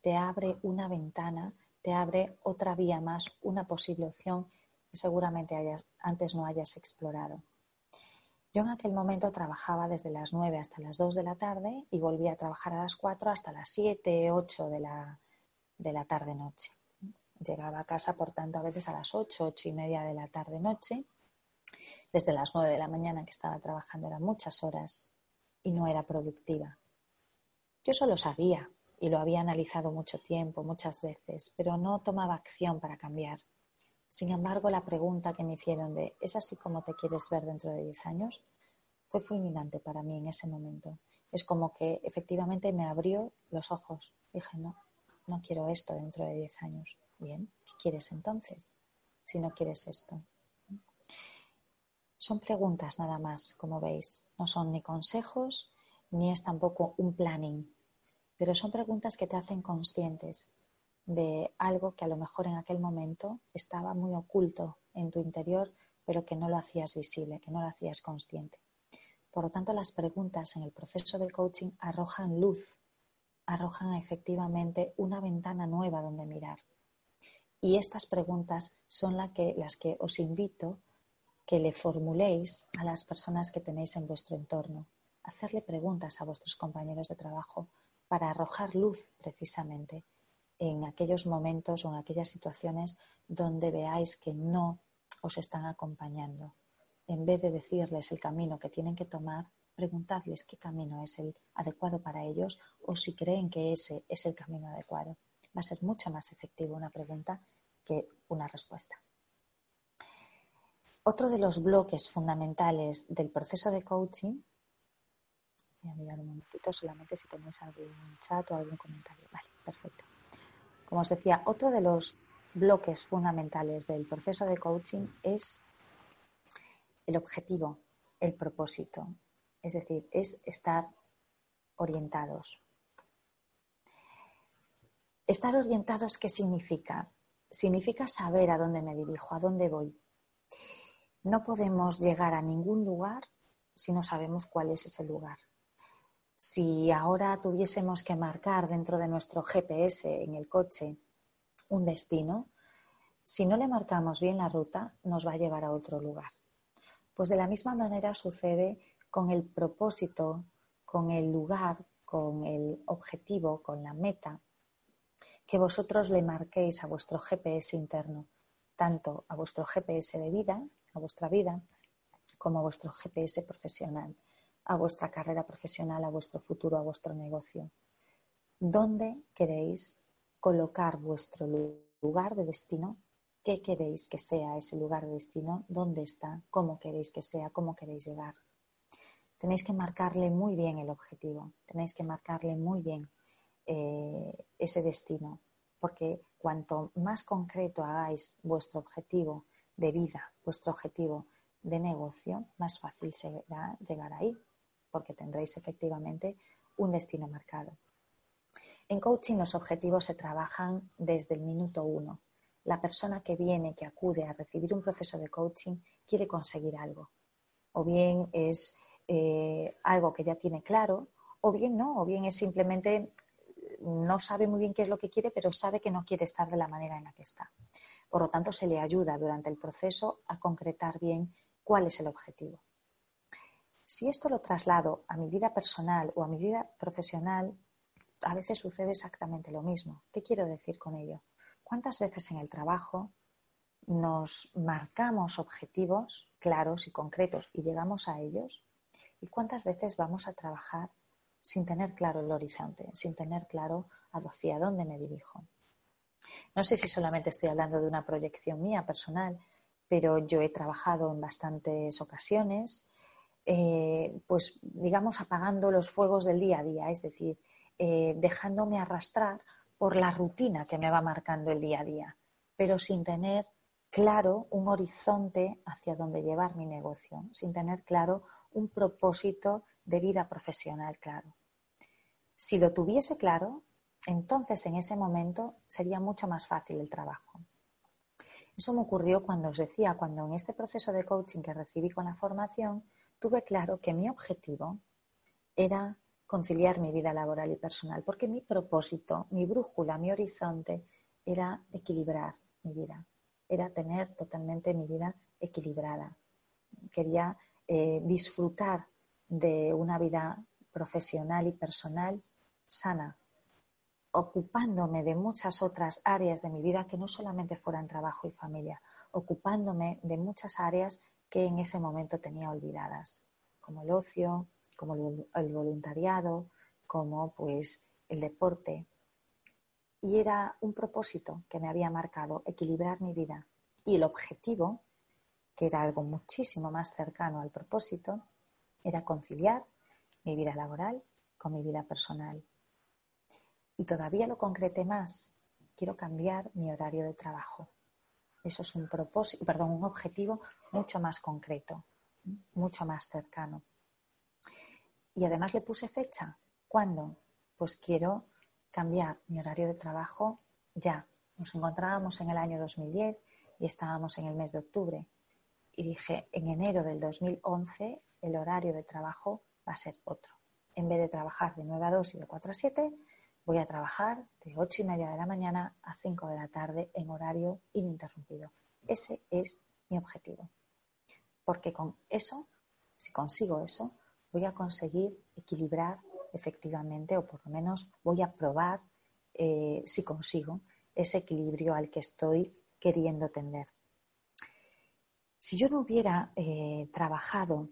te abre una ventana, te abre otra vía más, una posible opción seguramente antes no hayas explorado. Yo en aquel momento trabajaba desde las 9 hasta las 2 de la tarde y volvía a trabajar a las 4 hasta las 7, 8 de la, de la tarde-noche. Llegaba a casa, por tanto, a veces a las 8, 8 y media de la tarde-noche. Desde las 9 de la mañana que estaba trabajando eran muchas horas y no era productiva. Yo solo sabía y lo había analizado mucho tiempo, muchas veces, pero no tomaba acción para cambiar. Sin embargo, la pregunta que me hicieron de ¿es así como te quieres ver dentro de 10 años? fue fulminante para mí en ese momento. Es como que efectivamente me abrió los ojos. Dije, no, no quiero esto dentro de 10 años. Bien, ¿qué quieres entonces? Si no quieres esto. Son preguntas nada más, como veis. No son ni consejos, ni es tampoco un planning. Pero son preguntas que te hacen conscientes de algo que a lo mejor en aquel momento estaba muy oculto en tu interior, pero que no lo hacías visible, que no lo hacías consciente. Por lo tanto, las preguntas en el proceso de coaching arrojan luz arrojan efectivamente una ventana nueva donde mirar. Y estas preguntas son que, las que os invito que le formuléis a las personas que tenéis en vuestro entorno. Hacerle preguntas a vuestros compañeros de trabajo para arrojar luz precisamente en aquellos momentos o en aquellas situaciones donde veáis que no os están acompañando. En vez de decirles el camino que tienen que tomar, preguntadles qué camino es el adecuado para ellos o si creen que ese es el camino adecuado. Va a ser mucho más efectivo una pregunta que una respuesta. Otro de los bloques fundamentales del proceso de coaching, voy a mirar un momentito solamente si tenéis algún chat o algún comentario. Vale, perfecto. Como os decía, otro de los bloques fundamentales del proceso de coaching es el objetivo, el propósito. Es decir, es estar orientados. Estar orientados, ¿qué significa? Significa saber a dónde me dirijo, a dónde voy. No podemos llegar a ningún lugar si no sabemos cuál es ese lugar. Si ahora tuviésemos que marcar dentro de nuestro GPS en el coche un destino, si no le marcamos bien la ruta, nos va a llevar a otro lugar. Pues de la misma manera sucede con el propósito, con el lugar, con el objetivo, con la meta, que vosotros le marquéis a vuestro GPS interno, tanto a vuestro GPS de vida, a vuestra vida, como a vuestro GPS profesional a vuestra carrera profesional, a vuestro futuro, a vuestro negocio. ¿Dónde queréis colocar vuestro lugar de destino? ¿Qué queréis que sea ese lugar de destino? ¿Dónde está? ¿Cómo queréis que sea? ¿Cómo queréis llegar? Tenéis que marcarle muy bien el objetivo, tenéis que marcarle muy bien eh, ese destino, porque cuanto más concreto hagáis vuestro objetivo de vida, vuestro objetivo de negocio, más fácil será llegar ahí porque tendréis efectivamente un destino marcado. En coaching los objetivos se trabajan desde el minuto uno. La persona que viene, que acude a recibir un proceso de coaching, quiere conseguir algo. O bien es eh, algo que ya tiene claro, o bien no, o bien es simplemente no sabe muy bien qué es lo que quiere, pero sabe que no quiere estar de la manera en la que está. Por lo tanto, se le ayuda durante el proceso a concretar bien cuál es el objetivo. Si esto lo traslado a mi vida personal o a mi vida profesional, a veces sucede exactamente lo mismo. ¿Qué quiero decir con ello? ¿Cuántas veces en el trabajo nos marcamos objetivos claros y concretos y llegamos a ellos? ¿Y cuántas veces vamos a trabajar sin tener claro el horizonte, sin tener claro hacia dónde me dirijo? No sé si solamente estoy hablando de una proyección mía personal, pero yo he trabajado en bastantes ocasiones eh, pues digamos, apagando los fuegos del día a día, es decir, eh, dejándome arrastrar por la rutina que me va marcando el día a día, pero sin tener claro un horizonte hacia donde llevar mi negocio, sin tener claro un propósito de vida profesional claro. Si lo tuviese claro, entonces en ese momento sería mucho más fácil el trabajo. Eso me ocurrió cuando os decía, cuando en este proceso de coaching que recibí con la formación, tuve claro que mi objetivo era conciliar mi vida laboral y personal, porque mi propósito, mi brújula, mi horizonte era equilibrar mi vida, era tener totalmente mi vida equilibrada. Quería eh, disfrutar de una vida profesional y personal sana, ocupándome de muchas otras áreas de mi vida que no solamente fueran trabajo y familia, ocupándome de muchas áreas que en ese momento tenía olvidadas, como el ocio, como el voluntariado, como pues el deporte. Y era un propósito que me había marcado, equilibrar mi vida. Y el objetivo, que era algo muchísimo más cercano al propósito, era conciliar mi vida laboral con mi vida personal. Y todavía lo concreté más. Quiero cambiar mi horario de trabajo. Eso es un propósito, perdón, un objetivo mucho más concreto, mucho más cercano. Y además le puse fecha. ¿Cuándo? Pues quiero cambiar mi horario de trabajo ya. Nos encontrábamos en el año 2010 y estábamos en el mes de octubre. Y dije, en enero del 2011 el horario de trabajo va a ser otro. En vez de trabajar de 9 a 2 y de 4 a 7, voy a trabajar de ocho y media de la mañana a 5 de la tarde en horario ininterrumpido. Ese es mi objetivo. Porque con eso, si consigo eso, voy a conseguir equilibrar efectivamente, o por lo menos voy a probar eh, si consigo ese equilibrio al que estoy queriendo tender. Si yo no hubiera eh, trabajado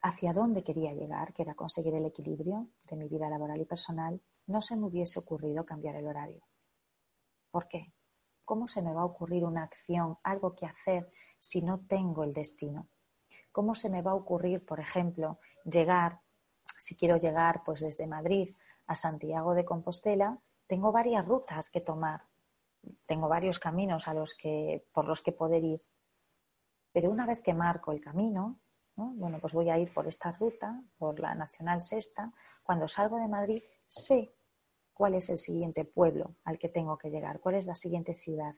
hacia dónde quería llegar, que era conseguir el equilibrio de mi vida laboral y personal, no se me hubiese ocurrido cambiar el horario. ¿Por qué? ¿Cómo se me va a ocurrir una acción, algo que hacer, si no tengo el destino? ¿Cómo se me va a ocurrir, por ejemplo, llegar, si quiero llegar pues desde Madrid a Santiago de Compostela, tengo varias rutas que tomar, tengo varios caminos a los que, por los que poder ir. Pero una vez que marco el camino, bueno, pues voy a ir por esta ruta, por la Nacional Sexta. Cuando salgo de Madrid, sé cuál es el siguiente pueblo al que tengo que llegar, cuál es la siguiente ciudad.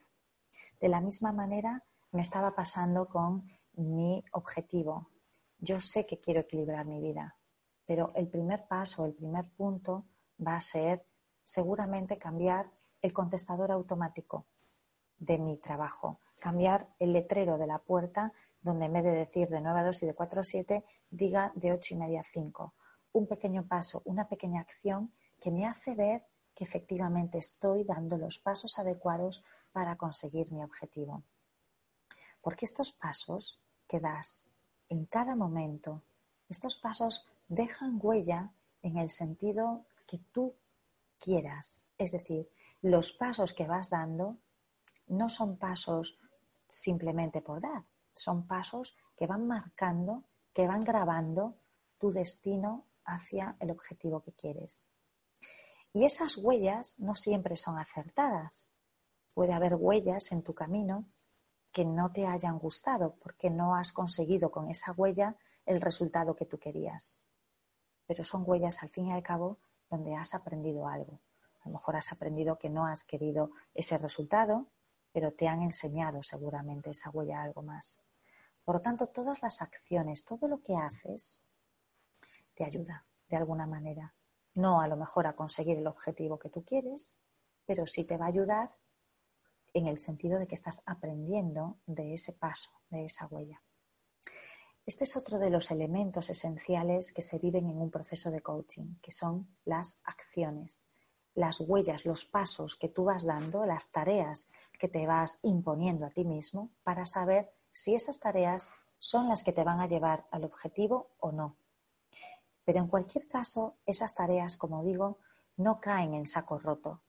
De la misma manera me estaba pasando con mi objetivo. Yo sé que quiero equilibrar mi vida, pero el primer paso, el primer punto va a ser seguramente cambiar el contestador automático de mi trabajo, cambiar el letrero de la puerta donde en vez de decir de 9 a 2 y de 4 a 7, diga de 8 y media a 5. Un pequeño paso, una pequeña acción que me hace ver que efectivamente estoy dando los pasos adecuados para conseguir mi objetivo. Porque estos pasos que das en cada momento, estos pasos dejan huella en el sentido que tú quieras. Es decir, los pasos que vas dando no son pasos simplemente por dar, son pasos que van marcando, que van grabando tu destino hacia el objetivo que quieres. Y esas huellas no siempre son acertadas. Puede haber huellas en tu camino que no te hayan gustado porque no has conseguido con esa huella el resultado que tú querías. Pero son huellas al fin y al cabo donde has aprendido algo. A lo mejor has aprendido que no has querido ese resultado, pero te han enseñado seguramente esa huella algo más. Por lo tanto, todas las acciones, todo lo que haces, te ayuda de alguna manera. No a lo mejor a conseguir el objetivo que tú quieres, pero sí te va a ayudar en el sentido de que estás aprendiendo de ese paso, de esa huella. Este es otro de los elementos esenciales que se viven en un proceso de coaching, que son las acciones, las huellas, los pasos que tú vas dando, las tareas que te vas imponiendo a ti mismo para saber si esas tareas son las que te van a llevar al objetivo o no. Pero en cualquier caso, esas tareas, como digo, no caen en saco roto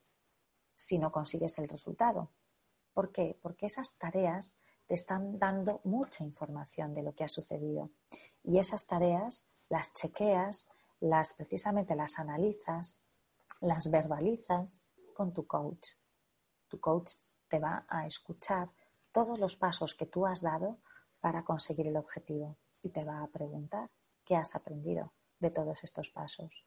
si no consigues el resultado. ¿Por qué? Porque esas tareas te están dando mucha información de lo que ha sucedido. Y esas tareas las chequeas, las precisamente las analizas, las verbalizas con tu coach. Tu coach te va a escuchar todos los pasos que tú has dado para conseguir el objetivo y te va a preguntar qué has aprendido de todos estos pasos.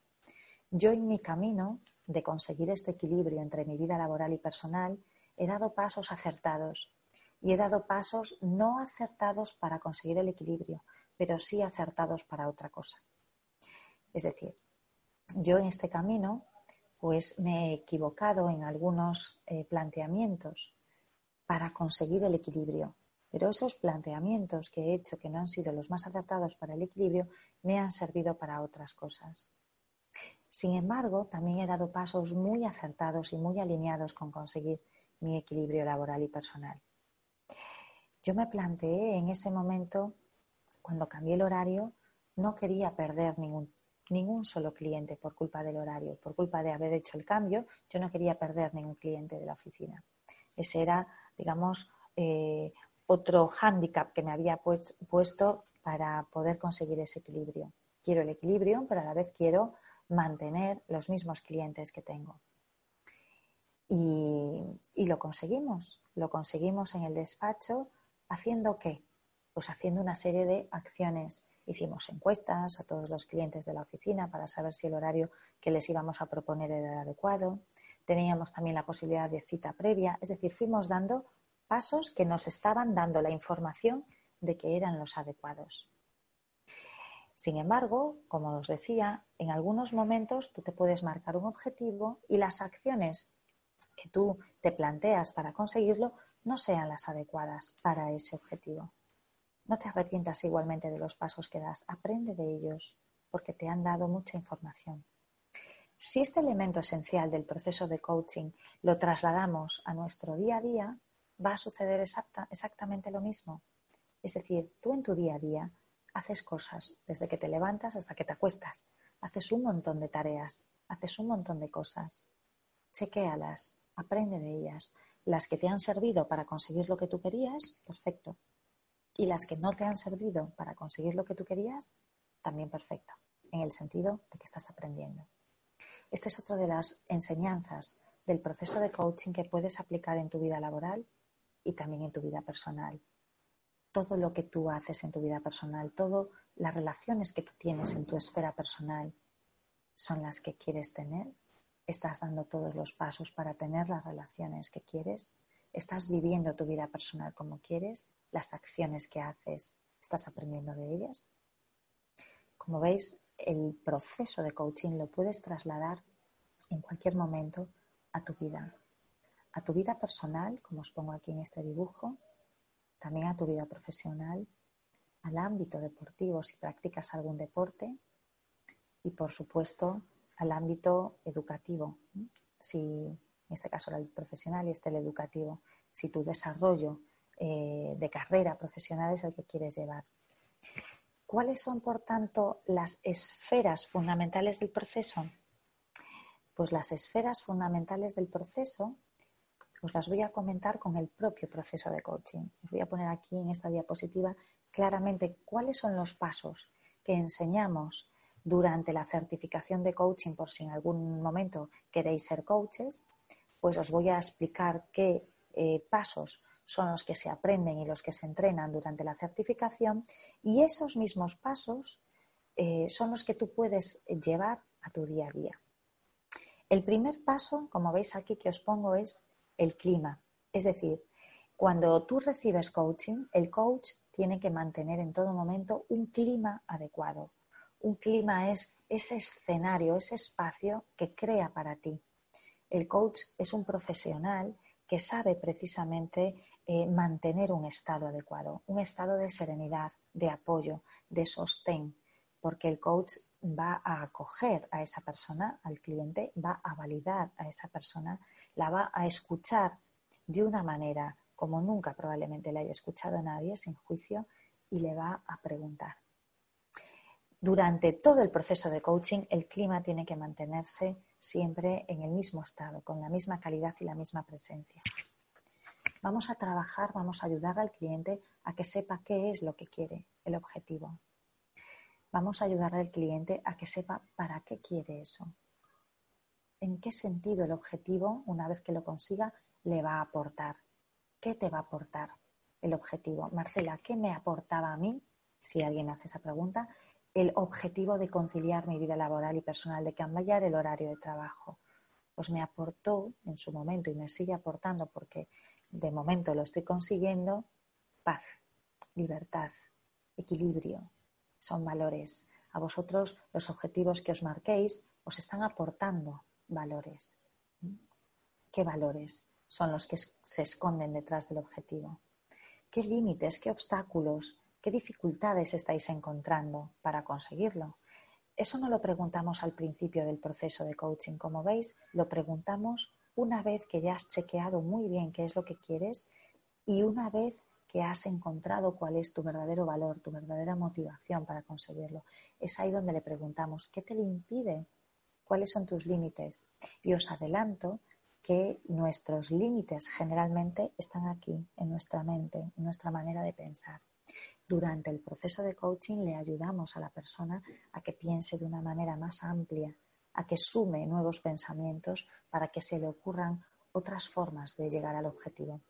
Yo en mi camino de conseguir este equilibrio entre mi vida laboral y personal he dado pasos acertados y he dado pasos no acertados para conseguir el equilibrio, pero sí acertados para otra cosa. Es decir, yo en este camino pues me he equivocado en algunos eh, planteamientos para conseguir el equilibrio. Pero esos planteamientos que he hecho que no han sido los más acertados para el equilibrio me han servido para otras cosas. Sin embargo, también he dado pasos muy acertados y muy alineados con conseguir mi equilibrio laboral y personal. Yo me planteé en ese momento, cuando cambié el horario, no quería perder ningún, ningún solo cliente por culpa del horario, por culpa de haber hecho el cambio, yo no quería perder ningún cliente de la oficina. Ese era, digamos, eh, otro hándicap que me había pues, puesto para poder conseguir ese equilibrio. Quiero el equilibrio, pero a la vez quiero mantener los mismos clientes que tengo. Y, lo conseguimos. Lo conseguimos en el despacho haciendo qué? Pues haciendo una serie de acciones. Hicimos encuestas a todos los clientes de la oficina para saber si el horario que les íbamos a proponer era adecuado. Teníamos también la posibilidad de cita previa. Es decir, fuimos dando pasos que nos estaban dando la información de que eran los adecuados. Sin embargo, como os decía, en algunos momentos tú te puedes marcar un objetivo y las acciones que tú te planteas para conseguirlo no sean las adecuadas para ese objetivo. No te arrepientas igualmente de los pasos que das, aprende de ellos porque te han dado mucha información. Si este elemento esencial del proceso de coaching lo trasladamos a nuestro día a día, va a suceder exactamente lo mismo. Es decir, tú en tu día a día haces cosas, desde que te levantas hasta que te acuestas. Haces un montón de tareas, haces un montón de cosas. Chequéalas, aprende de ellas. Las que te han servido para conseguir lo que tú querías, perfecto. Y las que no te han servido para conseguir lo que tú querías, también perfecto, en el sentido de que estás aprendiendo. Esta es otra de las enseñanzas del proceso de coaching que puedes aplicar en tu vida laboral y también en tu vida personal todo lo que tú haces en tu vida personal, todas las relaciones que tú tienes en tu esfera personal son las que quieres tener. Estás dando todos los pasos para tener las relaciones que quieres. Estás viviendo tu vida personal como quieres. Las acciones que haces, estás aprendiendo de ellas. Como veis, el proceso de coaching lo puedes trasladar en cualquier momento a tu vida. A tu vida personal, como os pongo aquí en este dibujo, también a tu vida profesional, al ámbito deportivo si practicas algún deporte y por supuesto al ámbito educativo, si en este caso era el profesional y este el educativo, si tu desarrollo eh, de carrera profesional es el que quieres llevar. ¿Cuáles son, por tanto, las esferas fundamentales del proceso? Pues las esferas fundamentales del proceso os las voy a comentar con el propio proceso de coaching. Os voy a poner aquí en esta diapositiva claramente cuáles son los pasos que enseñamos durante la certificación de coaching por si en algún momento queréis ser coaches, pues os voy a explicar qué eh, pasos son los que se aprenden y los que se entrenan durante la certificación y esos mismos pasos eh, son los que tú puedes llevar a tu día a día. El primer paso, como veis aquí que os pongo, es el clima. Es decir, cuando tú recibes coaching, el coach tiene que mantener en todo momento un clima adecuado. Un clima es ese escenario, ese espacio que crea para ti. El coach es un profesional que sabe precisamente eh, mantener un estado adecuado, un estado de serenidad, de apoyo, de sostén, porque el coach va a acoger a esa persona, al cliente, va a validar a esa persona la va a escuchar de una manera como nunca probablemente la haya escuchado nadie, sin juicio, y le va a preguntar. Durante todo el proceso de coaching, el clima tiene que mantenerse siempre en el mismo estado, con la misma calidad y la misma presencia. Vamos a trabajar, vamos a ayudar al cliente a que sepa qué es lo que quiere, el objetivo. Vamos a ayudar al cliente a que sepa para qué quiere eso en qué sentido el objetivo, una vez que lo consiga, le va a aportar. ¿Qué te va a aportar el objetivo? Marcela, ¿qué me aportaba a mí, si alguien hace esa pregunta, el objetivo de conciliar mi vida laboral y personal, de cambiar el horario de trabajo? Pues me aportó en su momento y me sigue aportando porque de momento lo estoy consiguiendo, paz, libertad, equilibrio, son valores. A vosotros los objetivos que os marquéis os están aportando valores. ¿Qué valores son los que se esconden detrás del objetivo? ¿Qué límites, qué obstáculos, qué dificultades estáis encontrando para conseguirlo? Eso no lo preguntamos al principio del proceso de coaching. Como veis, lo preguntamos una vez que ya has chequeado muy bien qué es lo que quieres y una vez que has encontrado cuál es tu verdadero valor, tu verdadera motivación para conseguirlo. Es ahí donde le preguntamos, ¿qué te lo impide cuáles son tus límites. Y os adelanto que nuestros límites generalmente están aquí, en nuestra mente, en nuestra manera de pensar. Durante el proceso de coaching le ayudamos a la persona a que piense de una manera más amplia, a que sume nuevos pensamientos para que se le ocurran otras formas de llegar al objetivo.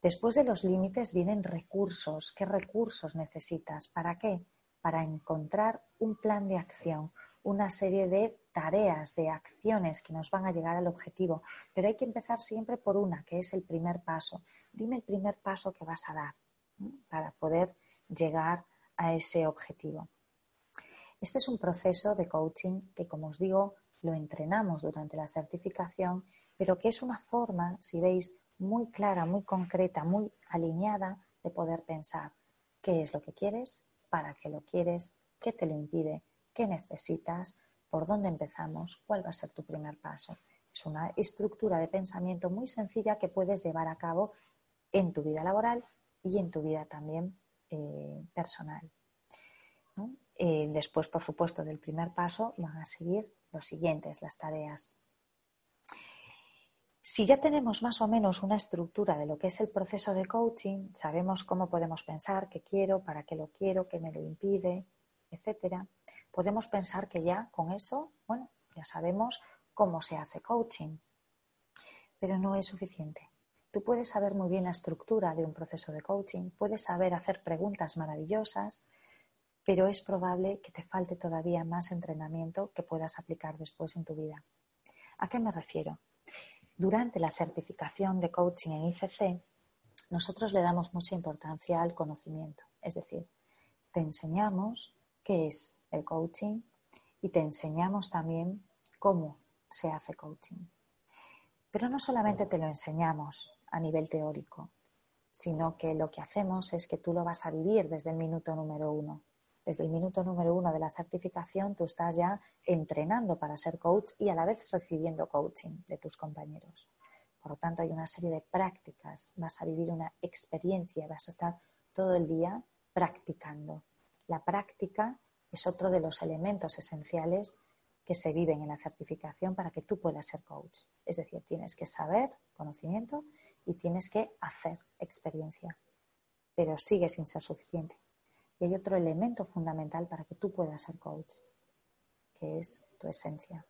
Después de los límites vienen recursos. ¿Qué recursos necesitas? ¿Para qué? Para encontrar un plan de acción, una serie de tareas, de acciones que nos van a llegar al objetivo, pero hay que empezar siempre por una, que es el primer paso. Dime el primer paso que vas a dar para poder llegar a ese objetivo. Este es un proceso de coaching que, como os digo, lo entrenamos durante la certificación, pero que es una forma, si veis, muy clara, muy concreta, muy alineada de poder pensar qué es lo que quieres, para qué lo quieres, qué te lo impide, qué necesitas, por dónde empezamos, cuál va a ser tu primer paso. Es una estructura de pensamiento muy sencilla que puedes llevar a cabo en tu vida laboral y en tu vida también eh, personal. Eh, después, por supuesto, del primer paso van a seguir los siguientes, las tareas. Si ya tenemos más o menos una estructura de lo que es el proceso de coaching, sabemos cómo podemos pensar, qué quiero, para qué lo quiero, qué me lo impide, etcétera, podemos pensar que ya con eso, bueno, ya sabemos cómo se hace coaching. Pero no es suficiente. Tú puedes saber muy bien la estructura de un proceso de coaching, puedes saber hacer preguntas maravillosas, pero es probable que te falte todavía más entrenamiento que puedas aplicar después en tu vida. ¿A qué me refiero? Durante la certificación de coaching en ICC, nosotros le damos mucha importancia al conocimiento. Es decir, te enseñamos qué es el coaching y te enseñamos también cómo se hace coaching. Pero no solamente te lo enseñamos a nivel teórico, sino que lo que hacemos es que tú lo vas a vivir desde el minuto número uno. Desde el minuto número uno de la certificación tú estás ya entrenando para ser coach y a la vez recibiendo coaching de tus compañeros. Por lo tanto, hay una serie de prácticas, vas a vivir una experiencia, vas a estar todo el día practicando. La práctica es otro de los elementos esenciales que se viven en la certificación para que tú puedas ser coach. Es decir, tienes que saber conocimiento y tienes que hacer experiencia, pero sigue sin ser suficiente. Y hay otro elemento fundamental para que tú puedas ser coach, que es tu esencia.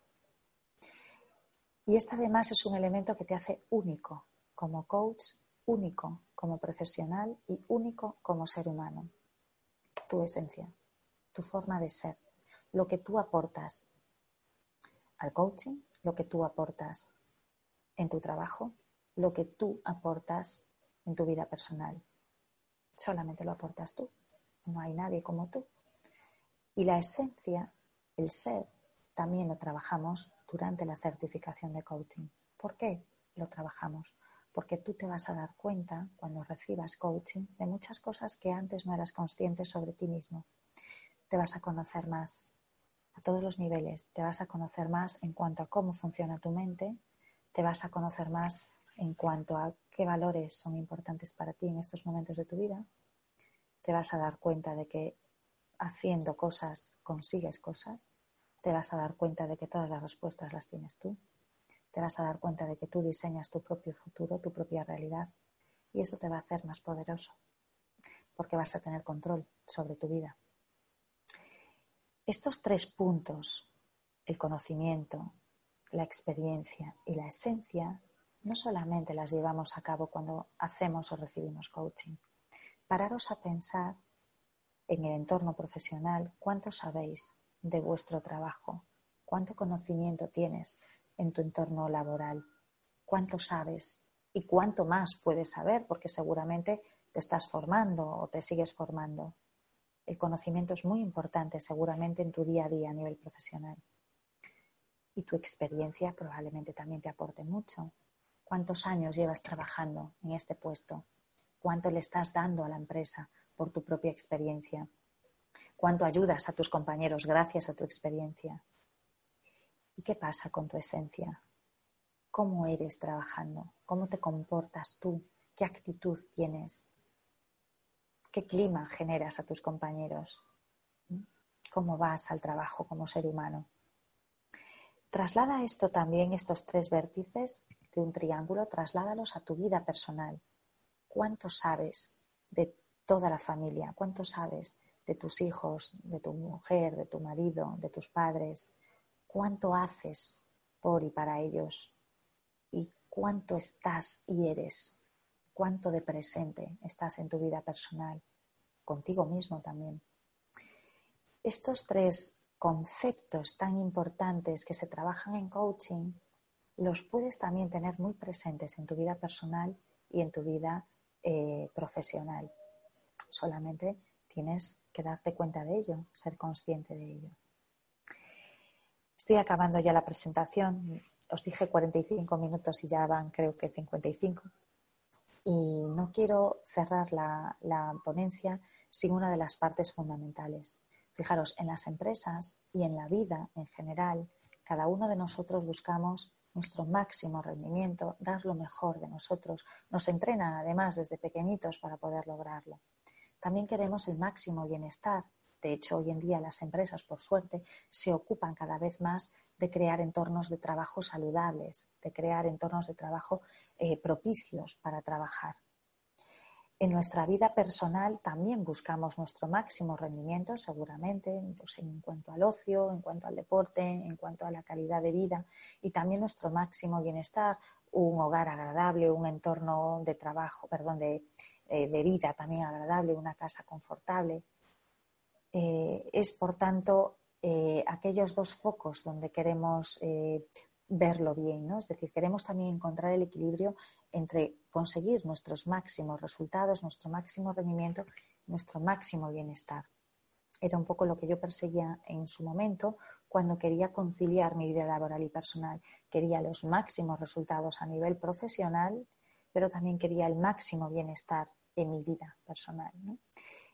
Y este además es un elemento que te hace único como coach, único como profesional y único como ser humano. Tu esencia, tu forma de ser, lo que tú aportas al coaching, lo que tú aportas en tu trabajo, lo que tú aportas en tu vida personal. Solamente lo aportas tú. No hay nadie como tú. Y la esencia, el ser, también lo trabajamos durante la certificación de coaching. ¿Por qué lo trabajamos? Porque tú te vas a dar cuenta cuando recibas coaching de muchas cosas que antes no eras consciente sobre ti mismo. Te vas a conocer más a todos los niveles. Te vas a conocer más en cuanto a cómo funciona tu mente. Te vas a conocer más en cuanto a qué valores son importantes para ti en estos momentos de tu vida, te vas a dar cuenta de que haciendo cosas consigues cosas, te vas a dar cuenta de que todas las respuestas las tienes tú, te vas a dar cuenta de que tú diseñas tu propio futuro, tu propia realidad, y eso te va a hacer más poderoso, porque vas a tener control sobre tu vida. Estos tres puntos, el conocimiento, la experiencia y la esencia, no solamente las llevamos a cabo cuando hacemos o recibimos coaching. Pararos a pensar en el entorno profesional cuánto sabéis de vuestro trabajo, cuánto conocimiento tienes en tu entorno laboral, cuánto sabes y cuánto más puedes saber porque seguramente te estás formando o te sigues formando. El conocimiento es muy importante seguramente en tu día a día a nivel profesional. Y tu experiencia probablemente también te aporte mucho ¿Cuántos años llevas trabajando en este puesto? ¿Cuánto le estás dando a la empresa por tu propia experiencia? ¿Cuánto ayudas a tus compañeros gracias a tu experiencia? ¿Y qué pasa con tu esencia? ¿Cómo eres trabajando? ¿Cómo te comportas tú? ¿Qué actitud tienes? ¿Qué clima generas a tus compañeros? ¿Cómo vas al trabajo como ser humano? Traslada esto también, estos tres vértices, de un triángulo, trasládalos a tu vida personal. ¿Cuánto sabes de toda la familia? ¿Cuánto sabes de tus hijos, de tu mujer, de tu marido, de tus padres? ¿Cuánto haces por y para ellos? ¿Y cuánto estás y eres? ¿Cuánto de presente estás en tu vida personal? Contigo mismo también. Estos tres conceptos tan importantes que se trabajan en coaching los puedes también tener muy presentes en tu vida personal y en tu vida eh, profesional. Solamente tienes que darte cuenta de ello, ser consciente de ello. Estoy acabando ya la presentación. Os dije 45 minutos y ya van creo que 55. Y no quiero cerrar la, la ponencia sin una de las partes fundamentales. Fijaros, en las empresas y en la vida en general, cada uno de nosotros buscamos nuestro máximo rendimiento, dar lo mejor de nosotros. Nos entrenan además desde pequeñitos para poder lograrlo. También queremos el máximo bienestar. De hecho, hoy en día las empresas, por suerte, se ocupan cada vez más de crear entornos de trabajo saludables, de crear entornos de trabajo eh, propicios para trabajar. En nuestra vida personal también buscamos nuestro máximo rendimiento, seguramente, pues, en cuanto al ocio, en cuanto al deporte, en cuanto a la calidad de vida y también nuestro máximo bienestar, un hogar agradable, un entorno de trabajo, perdón, de, eh, vida también agradable, una casa confortable. Eh, es, por tanto, eh, aquellos dos focos donde queremos verlo bien, ¿no? Es decir, queremos también encontrar el equilibrio entre conseguir nuestros máximos resultados, nuestro máximo rendimiento, nuestro máximo bienestar. Era un poco lo que yo perseguía en su momento cuando quería conciliar mi vida laboral y personal. Quería los máximos resultados a nivel profesional, pero también quería el máximo bienestar en mi vida personal.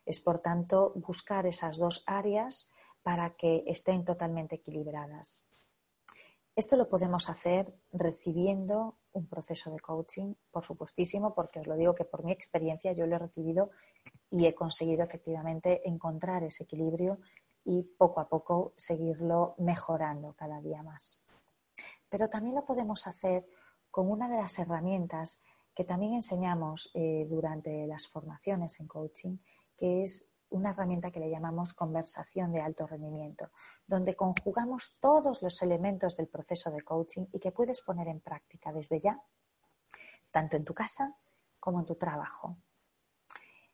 Es, por tanto, buscar esas dos áreas para que estén totalmente equilibradas. Esto lo podemos hacer recibiendo un proceso de coaching, por supuestísimo, porque os lo digo que por mi experiencia yo lo he recibido y he conseguido efectivamente encontrar ese equilibrio y poco a poco seguirlo mejorando cada día más. Pero también lo podemos hacer con una de las herramientas que también enseñamos eh, durante las formaciones en coaching, es una herramienta que le llamamos conversación de alto rendimiento, donde conjugamos todos los elementos del proceso de coaching y que puedes poner en práctica desde ya, tanto en tu casa como en tu trabajo.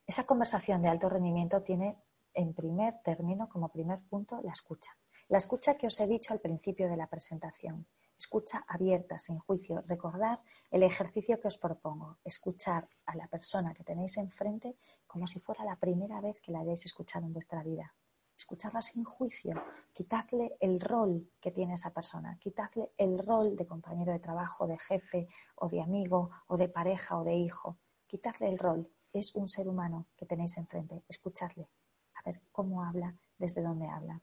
Esa conversación de alto rendimiento tiene en primer término, como primer punto, la escucha. La escucha que os he dicho al principio de la presentación. Escucha abierta, sin juicio. Recordar el ejercicio que os propongo. Escuchar a la persona que tenéis enfrente como si fuera la primera vez que la hayáis escuchado en vuestra vida. Escucharla sin juicio. Quitadle el rol que tiene esa persona. Quitadle el rol de compañero de trabajo, de jefe, o de amigo, o de pareja, o de hijo. Quitadle el rol. Es un ser humano que tenéis enfrente. Escuchadle. A ver cómo habla, desde dónde habla.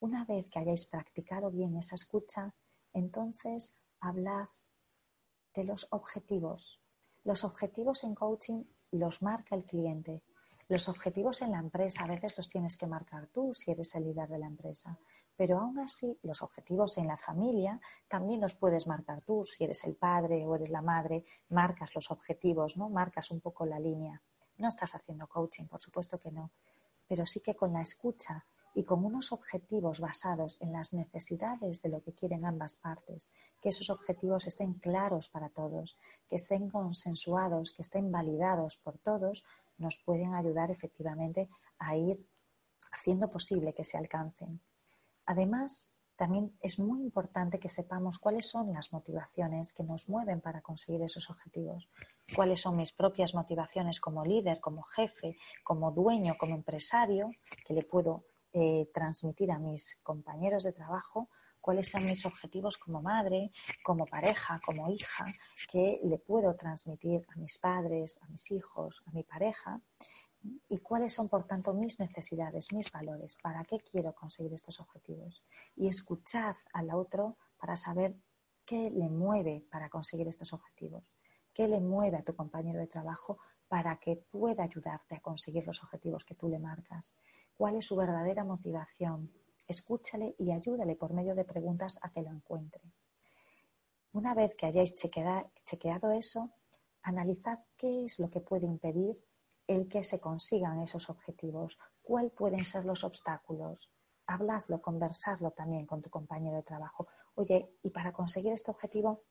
Una vez que hayáis practicado bien esa escucha, entonces hablad de los objetivos. Los objetivos en coaching los marca el cliente. Los objetivos en la empresa a veces los tienes que marcar tú si eres el líder de la empresa. Pero aún así, los objetivos en la familia también los puedes marcar tú. Si eres el padre o eres la madre, marcas los objetivos, ¿no? Marcas un poco la línea. No estás haciendo coaching, por supuesto que no. Pero sí que con la escucha y con unos objetivos basados en las necesidades de lo que quieren ambas partes, que esos objetivos estén claros para todos, que estén consensuados, que estén validados por todos, nos pueden ayudar efectivamente a ir haciendo posible que se alcancen. Además, también es muy importante que sepamos cuáles son las motivaciones que nos mueven para conseguir esos objetivos, cuáles son mis propias motivaciones como líder, como jefe, como dueño, como empresario, que le puedo eh, transmitir a mis compañeros de trabajo cuáles son mis objetivos como madre, como pareja, como hija, que le puedo transmitir a mis padres, a mis hijos, a mi pareja, y cuáles son, por tanto, mis necesidades, mis valores, para qué quiero conseguir estos objetivos. Y escuchad al otro para saber qué le mueve para conseguir estos objetivos, qué le mueve a tu compañero de trabajo para que pueda ayudarte a conseguir los objetivos que tú le marcas cuál es su verdadera motivación. Escúchale y ayúdale por medio de preguntas a que lo encuentre. Una vez que hayáis chequeado eso, analizad qué es lo que puede impedir el que se consigan esos objetivos, cuáles pueden ser los obstáculos. Habladlo, conversarlo también con tu compañero de trabajo. Oye, y para conseguir este objetivo,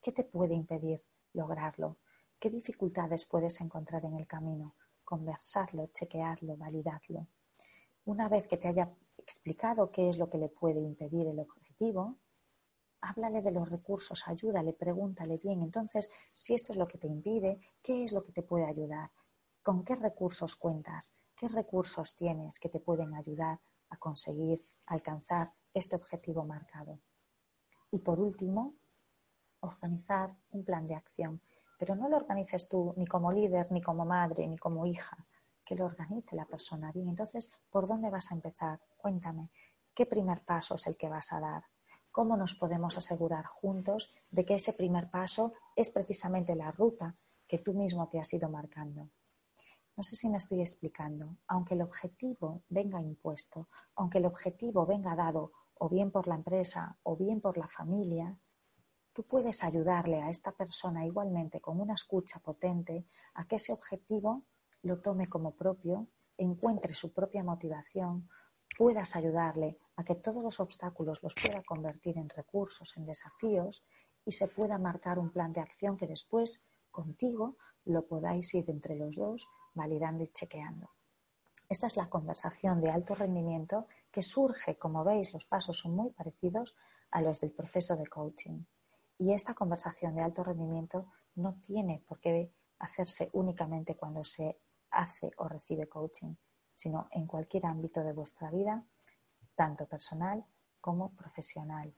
¿qué te puede impedir lograrlo? ¿Qué dificultades puedes encontrar en el camino? Conversarlo, chequeadlo, validadlo. Una vez que te haya explicado qué es lo que le puede impedir el objetivo, háblale de los recursos, ayúdale, pregúntale bien. Entonces, si esto es lo que te impide, ¿qué es lo que te puede ayudar? ¿Con qué recursos cuentas? qué recursos tienes que te pueden ayudar a conseguir alcanzar este objetivo marcado. Y por último, organizar un plan de acción. Pero no lo organices tú ni como líder, ni como madre, ni como hija, que lo organice la persona bien. Entonces, ¿por dónde vas a empezar? Cuéntame, ¿qué primer paso es el que vas a dar? ¿Cómo nos podemos asegurar juntos de que ese primer paso es precisamente la ruta que tú mismo te has ido marcando? No sé si me estoy explicando. Aunque el objetivo venga impuesto, aunque el objetivo venga dado o bien por la empresa o bien por la familia, tú puedes ayudarle a esta persona igualmente con una escucha potente a que ese objetivo lo tome como propio, encuentre su propia motivación, puedas ayudarle a que todos los obstáculos los pueda convertir en recursos, en desafíos y se pueda marcar un plan de acción que después contigo lo podáis ir entre los dos validando y chequeando. Esta es la conversación de alto rendimiento que surge, como veis, los pasos son muy parecidos a los del proceso de coaching. Y esta conversación de alto rendimiento no tiene por qué hacerse únicamente cuando se hace o recibe coaching, sino en cualquier ámbito de vuestra vida, tanto personal como profesional.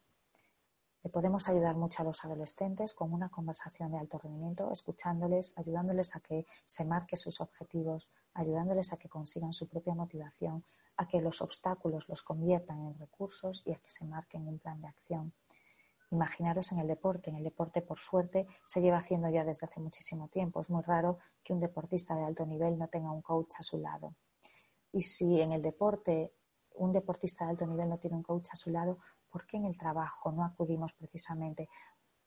Le podemos ayudar mucho a los adolescentes con una conversación de alto rendimiento, escuchándoles, ayudándoles a que se marquen sus objetivos, ayudándoles a que consigan su propia motivación, a que los obstáculos los conviertan en recursos y a que se marquen un plan de acción. Imaginaros en el deporte. En el deporte, por suerte, se lleva haciendo ya desde hace muchísimo tiempo. Es muy raro que un deportista de alto nivel no tenga un coach a su lado. Y si en el deporte un deportista de alto nivel no tiene un coach a su lado, ¿por qué en el trabajo no acudimos precisamente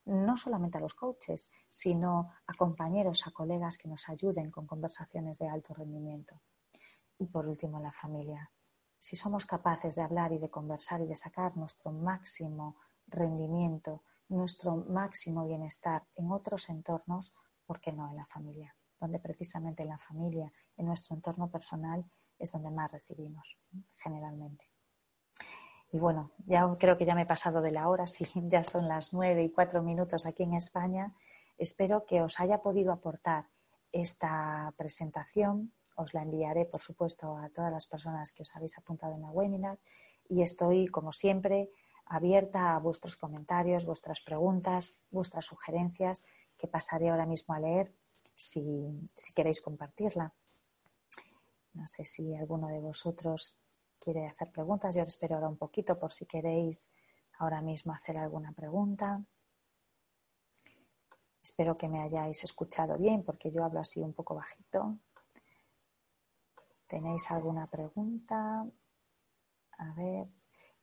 no solamente a los coaches, sino a compañeros, a colegas que nos ayuden con conversaciones de alto rendimiento? Y por último, la familia. Si somos capaces de hablar y de conversar y de sacar nuestro máximo rendimiento, nuestro máximo bienestar en otros entornos, ¿por qué no en la familia? Donde precisamente en la familia, en nuestro entorno personal, es donde más recibimos, generalmente. Y bueno, ya creo que ya me he pasado de la hora, sí, ya son las nueve y cuatro minutos aquí en España. Espero que os haya podido aportar esta presentación. Os la enviaré, por supuesto, a todas las personas que os habéis apuntado en la webinar. Y estoy, como siempre, abierta a vuestros comentarios, vuestras preguntas, vuestras sugerencias, que pasaré ahora mismo a leer si, queréis compartirla. No sé si alguno de vosotros quiere hacer preguntas. Yo espero ahora un poquito por si queréis ahora mismo hacer alguna pregunta. Espero que me hayáis escuchado bien porque yo hablo así un poco bajito. ¿Tenéis alguna pregunta? A ver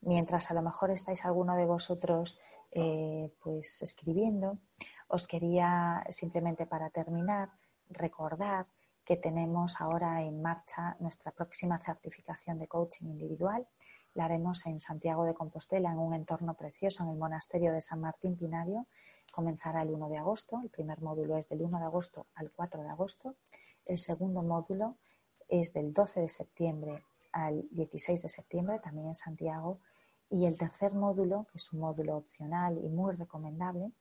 mientras a lo mejor estáis alguno de vosotros eh, pues escribiendo, os quería simplemente para terminar recordar que tenemos ahora en marcha nuestra próxima certificación de coaching individual. La haremos en Santiago de Compostela, en un entorno precioso, en el monasterio de San Martín Pinario. Comenzará el 1 de agosto. El primer módulo es del 1 de agosto al 4 de agosto. El segundo módulo es del 12 de septiembre al 16 de septiembre, también en Santiago. Y el tercer módulo, que es un módulo opcional y muy recomendable,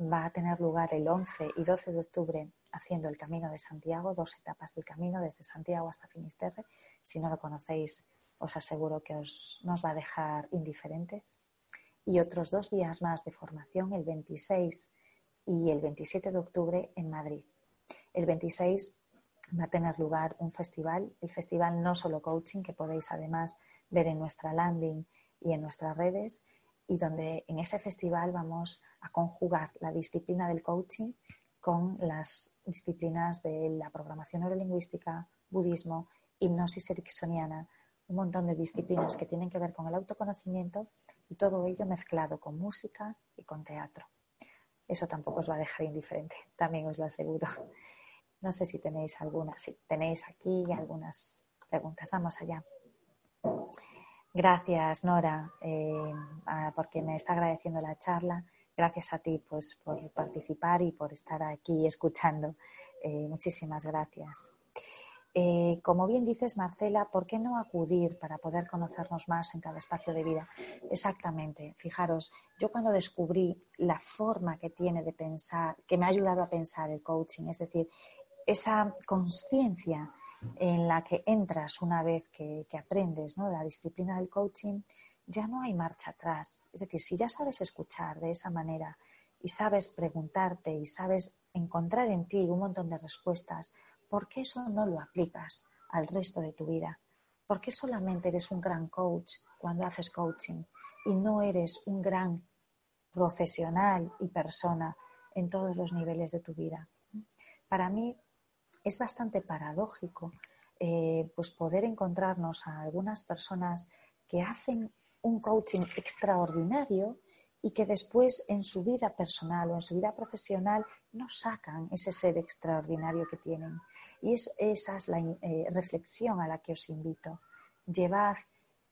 va a tener lugar el 11 y 12 de octubre haciendo el Camino de Santiago, dos etapas del camino desde Santiago hasta Finisterre. Si no lo conocéis, os aseguro que os, nos va a dejar indiferentes. Y otros dos días más de formación, el 26 y el 27 de octubre en Madrid. El 26 va a tener lugar un festival, el festival No Solo Coaching, que podéis además ver en nuestra landing y en nuestras redes, y donde en ese festival vamos a conjugar la disciplina del coaching con las disciplinas de la programación neurolingüística, budismo, hipnosis ericksoniana, un montón de disciplinas que tienen que ver con el autoconocimiento y todo ello mezclado con música y con teatro. Eso tampoco os va a dejar indiferente, también os lo aseguro. No sé si tenéis alguna, sí, tenéis aquí algunas preguntas. Vamos allá. Gracias, Nora, eh, porque me está agradeciendo la charla. Gracias a ti pues, por participar y por estar aquí escuchando. Eh, muchísimas gracias. Eh, como bien dices, Marcela, ¿por qué no acudir para poder conocernos más en cada espacio de vida? Exactamente. Fijaros, yo cuando descubrí la forma que tiene de pensar, que me ha ayudado a pensar el coaching, es decir, esa conciencia en la que entras una vez que, aprendes la disciplina del coaching, ya no hay marcha atrás. Es decir, si ya sabes escuchar de esa manera y sabes preguntarte y sabes encontrar en ti un montón de respuestas, ¿por qué eso no lo aplicas al resto de tu vida? ¿Por qué solamente eres un gran coach cuando haces coaching y no eres un gran profesional y persona en todos los niveles de tu vida? Para mí es bastante paradójico eh, pues poder encontrarnos a algunas personas que hacen un coaching extraordinario y que después en su vida personal o en su vida profesional no sacan ese ser extraordinario que tienen. Y es, esa es la eh, reflexión a la que os invito. Llevad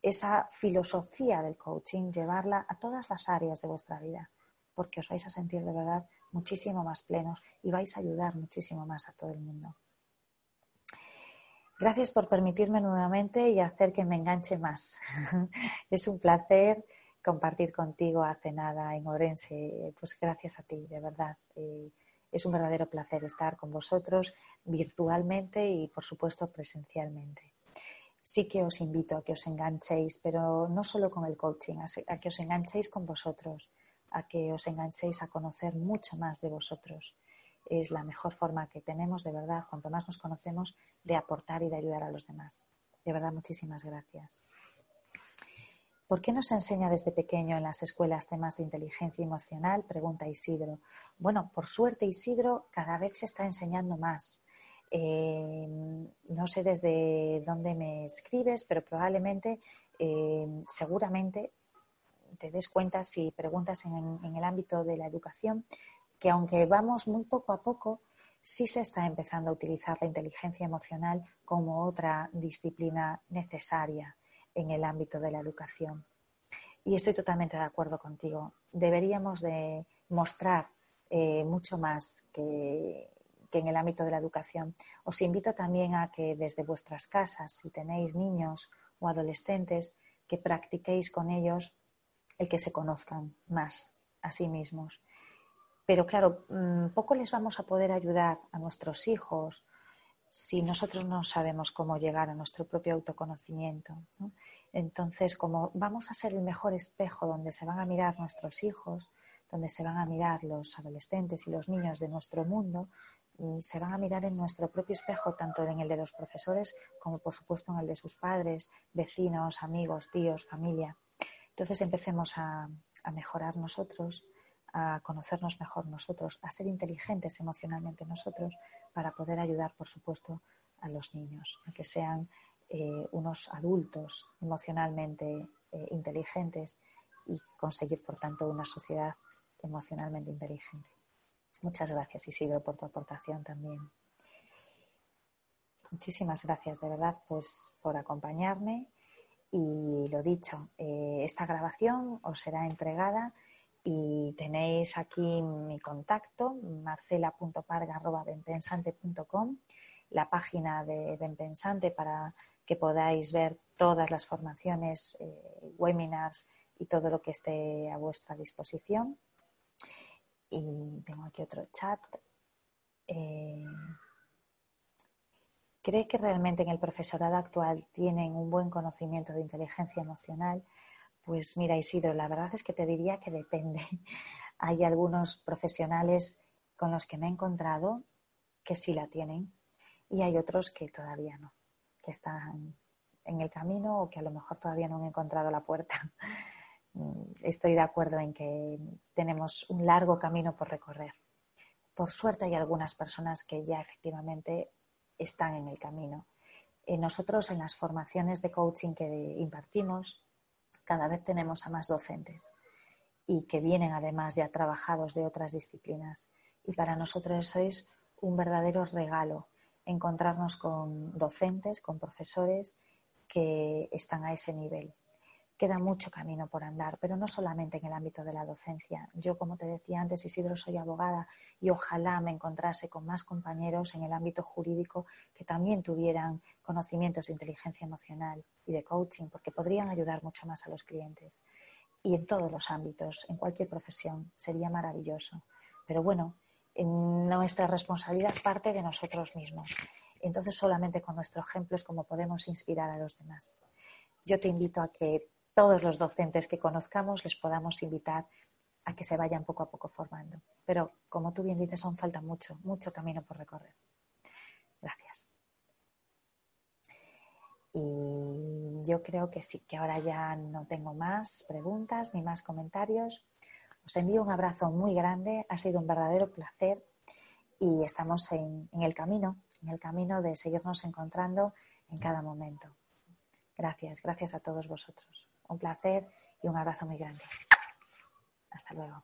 esa filosofía del coaching, llevarla a todas las áreas de vuestra vida, porque os vais a sentir de verdad muchísimo más plenos y vais a ayudar muchísimo más a todo el mundo. Gracias por permitirme nuevamente y hacer que me enganche más. es un placer compartir contigo hace nada en Orense. Pues gracias a ti, de verdad. Eh, es un verdadero placer estar con vosotros virtualmente y, por supuesto, presencialmente. Sí que os invito a que os enganchéis, pero no solo con el coaching, a que os enganchéis con vosotros, a que os enganchéis a conocer mucho más de vosotros es la mejor forma que tenemos, de verdad, cuanto más nos conocemos, de aportar y de ayudar a los demás. De verdad, muchísimas gracias. ¿Por qué no se enseña desde pequeño en las escuelas temas de inteligencia emocional? Pregunta Isidro. Bueno, por suerte, Isidro, cada vez se está enseñando más. Eh, no sé desde dónde me escribes, pero probablemente, eh, seguramente, te des cuenta si preguntas en el ámbito de la educación que aunque vamos muy poco a poco, sí se está empezando a utilizar la inteligencia emocional como otra disciplina necesaria en el ámbito de la educación. Y estoy totalmente de acuerdo contigo. Deberíamos de mostrar eh, mucho más que, que en el ámbito de la educación. Os invito también a que desde vuestras casas, si tenéis niños o adolescentes, que practiquéis con ellos el que se conozcan más a sí mismos pero claro, mm, poco les vamos a poder ayudar a nuestros hijos si nosotros no sabemos cómo llegar a nuestro propio autoconocimiento. Entonces, como vamos a ser el mejor espejo donde se van a mirar nuestros hijos, donde se van a mirar los adolescentes y los niños de nuestro mundo, mm, se van a mirar en nuestro propio espejo, tanto en el de los profesores como, por supuesto, en el de sus padres, vecinos, amigos, tíos, familia. Entonces empecemos a mejorar nosotros, a conocernos mejor nosotros, a ser inteligentes emocionalmente nosotros para poder ayudar, por supuesto, a los niños, a que sean eh, unos adultos emocionalmente eh, inteligentes y conseguir, por tanto, una sociedad emocionalmente inteligente. Muchas gracias, Isidro, por tu aportación también. Muchísimas gracias, de verdad, pues por acompañarme. Y lo dicho, eh, esta grabación os será entregada y tenéis aquí mi contacto, marcela.parga.benpensante.com, la página de Benpensante para que podáis ver todas las formaciones, eh, webinars y todo lo que esté a vuestra disposición. Y tengo aquí otro chat. Eh, ¿Cree que realmente en el profesorado actual tienen un buen conocimiento de inteligencia emocional? Pues mira, Isidro, la verdad es que te diría que depende. Hay algunos profesionales con los que me he encontrado que sí la tienen y hay otros que todavía no, que están en el camino o que a lo mejor todavía no han encontrado la puerta. Estoy de acuerdo en que tenemos un largo camino por recorrer. Por suerte hay algunas personas que ya efectivamente están en el camino. Eh, nosotros en las formaciones de coaching que impartimos cada vez tenemos a más docentes y que vienen además ya trabajados de otras disciplinas. Y para nosotros eso es un verdadero regalo, encontrarnos con docentes, con profesores que están a ese nivel queda mucho camino por andar, pero no solamente en el ámbito de la docencia. Yo, como te decía antes, Isidro, soy abogada y ojalá me encontrase con más compañeros en el ámbito jurídico que también tuvieran conocimientos de inteligencia emocional y de coaching, porque podrían ayudar mucho más a los clientes. Y en todos los ámbitos, en cualquier profesión, sería maravilloso. Pero bueno, en nuestra responsabilidad parte de nosotros mismos. entonces solamente con nuestro ejemplo es como podemos inspirar a los demás. Yo te invito a que todos los docentes que conozcamos les podamos invitar a que se vayan poco a poco formando. Pero como tú bien dices, aún falta mucho, mucho camino por recorrer. Gracias. Y yo creo que sí, que ahora ya no tengo más preguntas ni más comentarios. Os envío un abrazo muy grande, ha sido un verdadero placer y estamos en, en el camino, en el camino de seguirnos encontrando en cada momento. Gracias, gracias a todos vosotros. Un placer y un abrazo muy grande. Hasta luego.